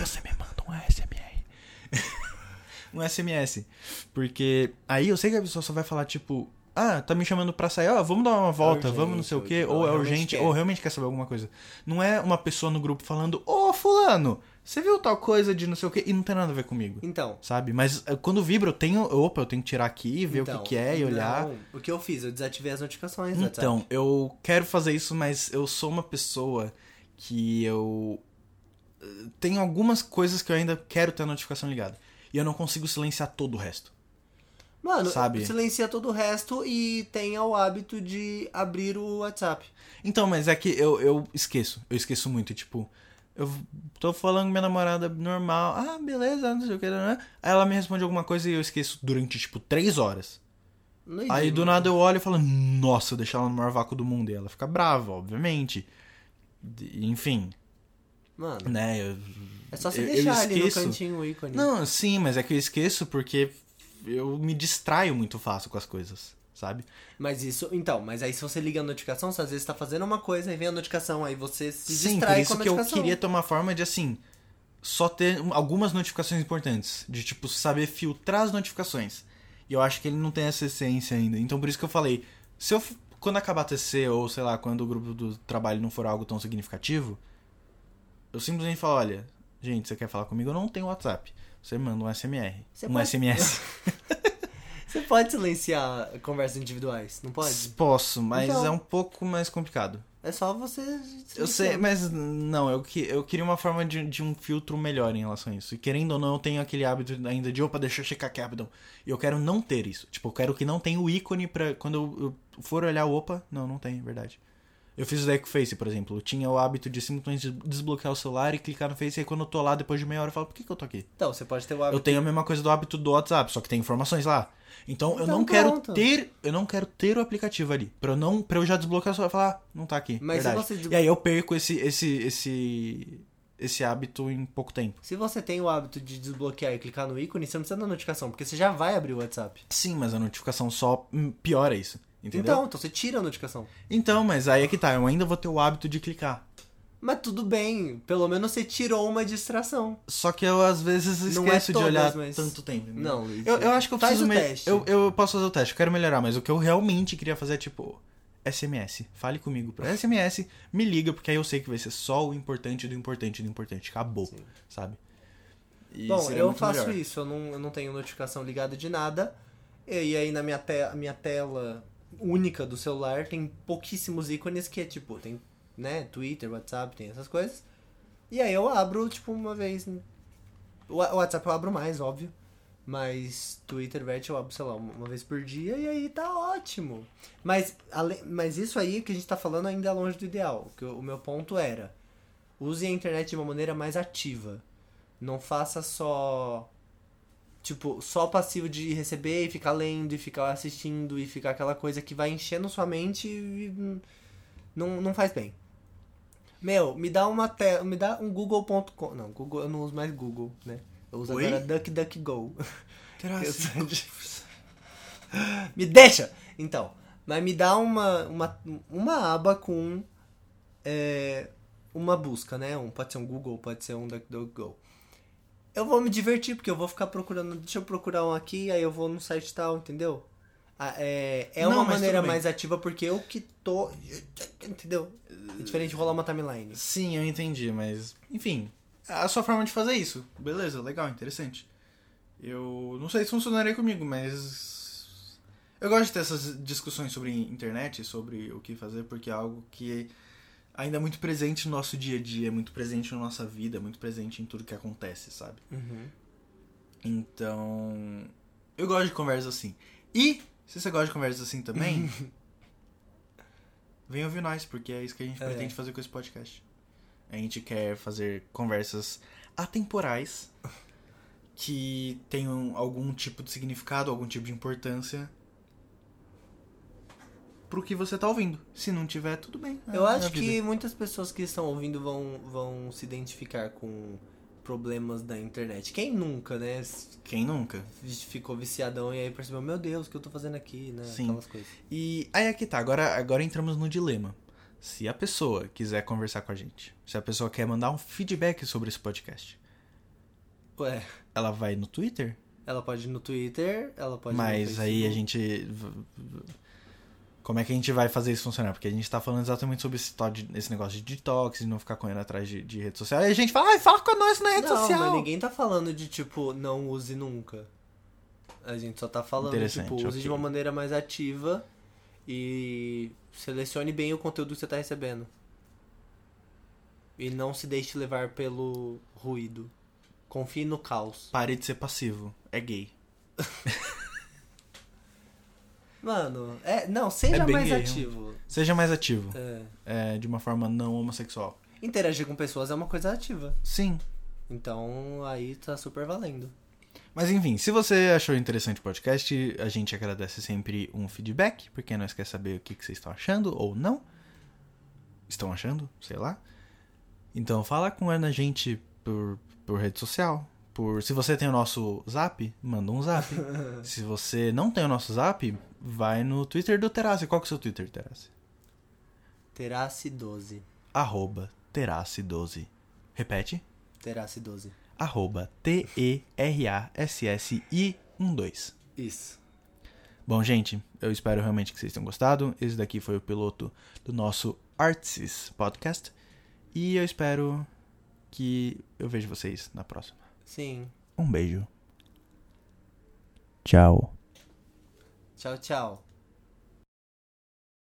Você me manda um ASMR. um SMS. Porque aí eu sei que a pessoa só vai falar, tipo, ah, tá me chamando pra sair, ó, vamos dar uma volta, urgente, vamos não sei o quê, ou é urgente, quer. ou realmente quer saber alguma coisa. Não é uma pessoa no grupo falando, ô, fulano, você viu tal coisa de não sei o quê, e não tem nada a ver comigo. Então. Sabe? Mas eh, quando vibra, eu tenho. Opa, eu tenho que tirar aqui, ver então, o que, que é e olhar. não, o que eu fiz? Eu desativei as notificações Então, WhatsApp. eu quero fazer isso, mas eu sou uma pessoa que eu. eh, Tem algumas coisas que eu ainda quero ter a notificação ligada. E eu não consigo silenciar todo o resto. Mano, sabe? silencia todo o resto e tenha o hábito de abrir o WhatsApp. Então, mas é que eu, eu esqueço. Eu esqueço muito. Tipo, eu tô falando com minha namorada normal. Ah, beleza, não sei o que. Né? Aí ela me responde alguma coisa e eu esqueço durante, tipo, três horas. Não Aí do nada eu olho e falo, nossa, eu deixei ela no maior vácuo do mundo. E ela fica brava, obviamente. Enfim, Mano, né? Eu, é só você eu- eu deixar ali no cantinho o ícone. Não, sim, mas é que eu esqueço porque eu me distraio muito fácil com as coisas, sabe? Mas isso, então, mas aí se você liga a notificação, você às vezes tá fazendo uma coisa e vem a notificação, aí você se sim, por distrai isso com a que eu queria ter uma forma de assim. Só ter um- algumas notificações importantes. De, tipo, saber filtrar as notificações. E eu acho que ele não tem essa essência ainda. Então por isso que eu falei. Se eu. Quando acabar a TC, ou sei lá, quando o grupo do trabalho não for algo tão significativo, eu simplesmente falo, olha, gente, você quer falar comigo? Eu não tenho WhatsApp. Você manda um SMR. Você um pode- SMS. Você pode silenciar conversas individuais, não pode? Posso, mas Então. é um pouco mais complicado. É só você. Eu sei, mas não, eu, que- eu queria uma forma de, de um filtro melhor em relação a isso. E querendo ou não, eu tenho aquele hábito ainda de, opa, deixa eu checar aqui rapidão. E eu quero não ter isso. Tipo, eu quero que não tenha o ícone pra. Quando eu, eu for olhar, opa, não, não tem, é verdade. Eu fiz isso daí com o Face, por exemplo. Eu tinha o hábito de simplesmente desbloquear o celular e clicar no Face. E aí quando eu tô lá, depois de meia hora, eu falo, por que, que eu tô aqui? Então, você pode ter o Eu hábito. tenho a mesma coisa do hábito do WhatsApp, só que tem informações lá. Então, eu Então não quero pronto. ter, eu não quero ter o aplicativo ali, Pra eu não, para eu já desbloquear só falar, ah, não tá aqui. Mas se verdade. você des- E aí eu perco esse esse esse esse hábito em pouco tempo. Se você tem o hábito de desbloquear e clicar no ícone, você não precisa da notificação, porque você já vai abrir o WhatsApp. Sim, mas a notificação só hum, piora isso, entendeu? Então, então você tira a notificação. Então, mas aí é que tá, eu ainda vou ter o hábito de clicar. Mas tudo bem, pelo menos você tirou uma distração. Só que eu às vezes Não esqueço é de todas, olhar mas- tanto tempo. entendeu? Não, Luiz. Eu, eu acho que eu preciso o me- teste. Eu, eu posso fazer o teste, eu quero melhorar, mas o que eu realmente queria fazer é tipo SMS. Fale comigo por SMS, me liga, porque aí eu sei que vai ser só o importante do importante do importante. Acabou, Sim. sabe? E Bom, eu faço melhor. isso, eu não, eu não tenho notificação ligada de nada. E aí na minha, te minha tela única do celular tem pouquíssimos ícones que é tipo, tem, né, Twitter, WhatsApp, tem essas coisas. E aí eu abro, tipo, uma vez. O Wa- o WhatsApp eu abro mais, óbvio. Mas Twitter, Vet, eu abro, sei lá, uma vez por dia e aí tá ótimo. Mas, ale- mas isso aí que a gente tá falando ainda é longe do ideal. Que o o meu ponto era: use a internet de uma maneira mais ativa. Não faça só. Tipo, só passivo de receber e ficar lendo e ficar assistindo e ficar aquela coisa que vai enchendo sua mente e hum, não, não faz bem. Meu, me dá uma tela, me dá um google.com. Não, Google, eu não uso mais Google, né? Eu uso Oi? agora DuckDuckGo. Me deixa! Então, mas me dá uma, uma, uma aba com é, uma busca, né? Um, pode ser um Google, pode ser um DuckDuckGo. Eu vou me divertir, porque eu vou ficar procurando. Deixa eu procurar um aqui, aí eu vou no site tal, entendeu? Ah, É, é Não, uma maneira mais ativa, porque eu que tô. Entendeu? É diferente de rolar uma timeline. Sim, eu entendi, mas. Enfim, a sua forma de fazer isso. Beleza, legal, interessante. Eu não sei se funcionaria comigo, mas. Eu gosto de ter essas discussões sobre internet, sobre o que fazer, porque é algo que ainda é muito presente no nosso dia a dia, é muito presente na nossa vida, é muito presente em tudo que acontece, sabe? Uhum. Então. Eu gosto de conversas assim. E, se você gosta de conversas assim também, vem ouvir nós, porque é isso que a gente É. pretende fazer com esse podcast. A gente quer fazer conversas atemporais que tenham algum tipo de significado, algum tipo de importância pro que você tá ouvindo. Se não tiver, tudo bem. é Eu acho que muitas pessoas que estão ouvindo vão, vão se identificar com problemas da internet. Quem nunca, né? Quem nunca? Ficou viciadão e aí percebeu, meu Deus, o que eu tô fazendo aqui, né? Sim. Aquelas coisas. E aí aqui tá, agora, agora entramos no dilema. Se a pessoa quiser conversar com a gente, se a pessoa quer mandar um feedback sobre esse podcast, Ué, ela vai no Twitter? ela pode ir no Twitter, ela pode ir no Mas aí a gente. Como é que a gente vai fazer isso funcionar? Porque a gente tá falando exatamente sobre esse, esse negócio de detox, de não ficar correndo atrás de, de rede social. Aí a gente fala, ai, fala com nós na rede Não, social. mas ninguém tá falando de, tipo, não use nunca. A gente só tá falando, tipo, use ok. de uma maneira mais ativa e selecione bem o conteúdo que você tá recebendo. E não se deixe levar pelo ruído. Confie no caos. Pare de ser passivo. É gay. Mano, é, não, seja É mais gay, ativo. Seja mais ativo. É. É, de uma forma não homossexual. Interagir com pessoas é uma coisa ativa. Sim. Então aí tá super valendo. Mas enfim, se você achou interessante o podcast, a gente agradece sempre um feedback, porque nós quer saber o que, que vocês estão achando ou não. Estão achando? Sei lá. Então fala com a gente por, por rede social. Por, se você tem o nosso zap, manda um zap. se você não tem o nosso zap, vai no Twitter do Terassi. Qual que é o seu Twitter? Terace 12. Arroba Terassi12. Repete. Terace 12. Arroba T-E-R-A-S-S-I-12. Isso. Bom, gente, eu espero realmente que vocês tenham gostado. Esse daqui foi o piloto do nosso Artsys Podcast. E eu espero que eu vejo vocês na próxima. Sim. Um beijo. Tchau. Tchau, tchau.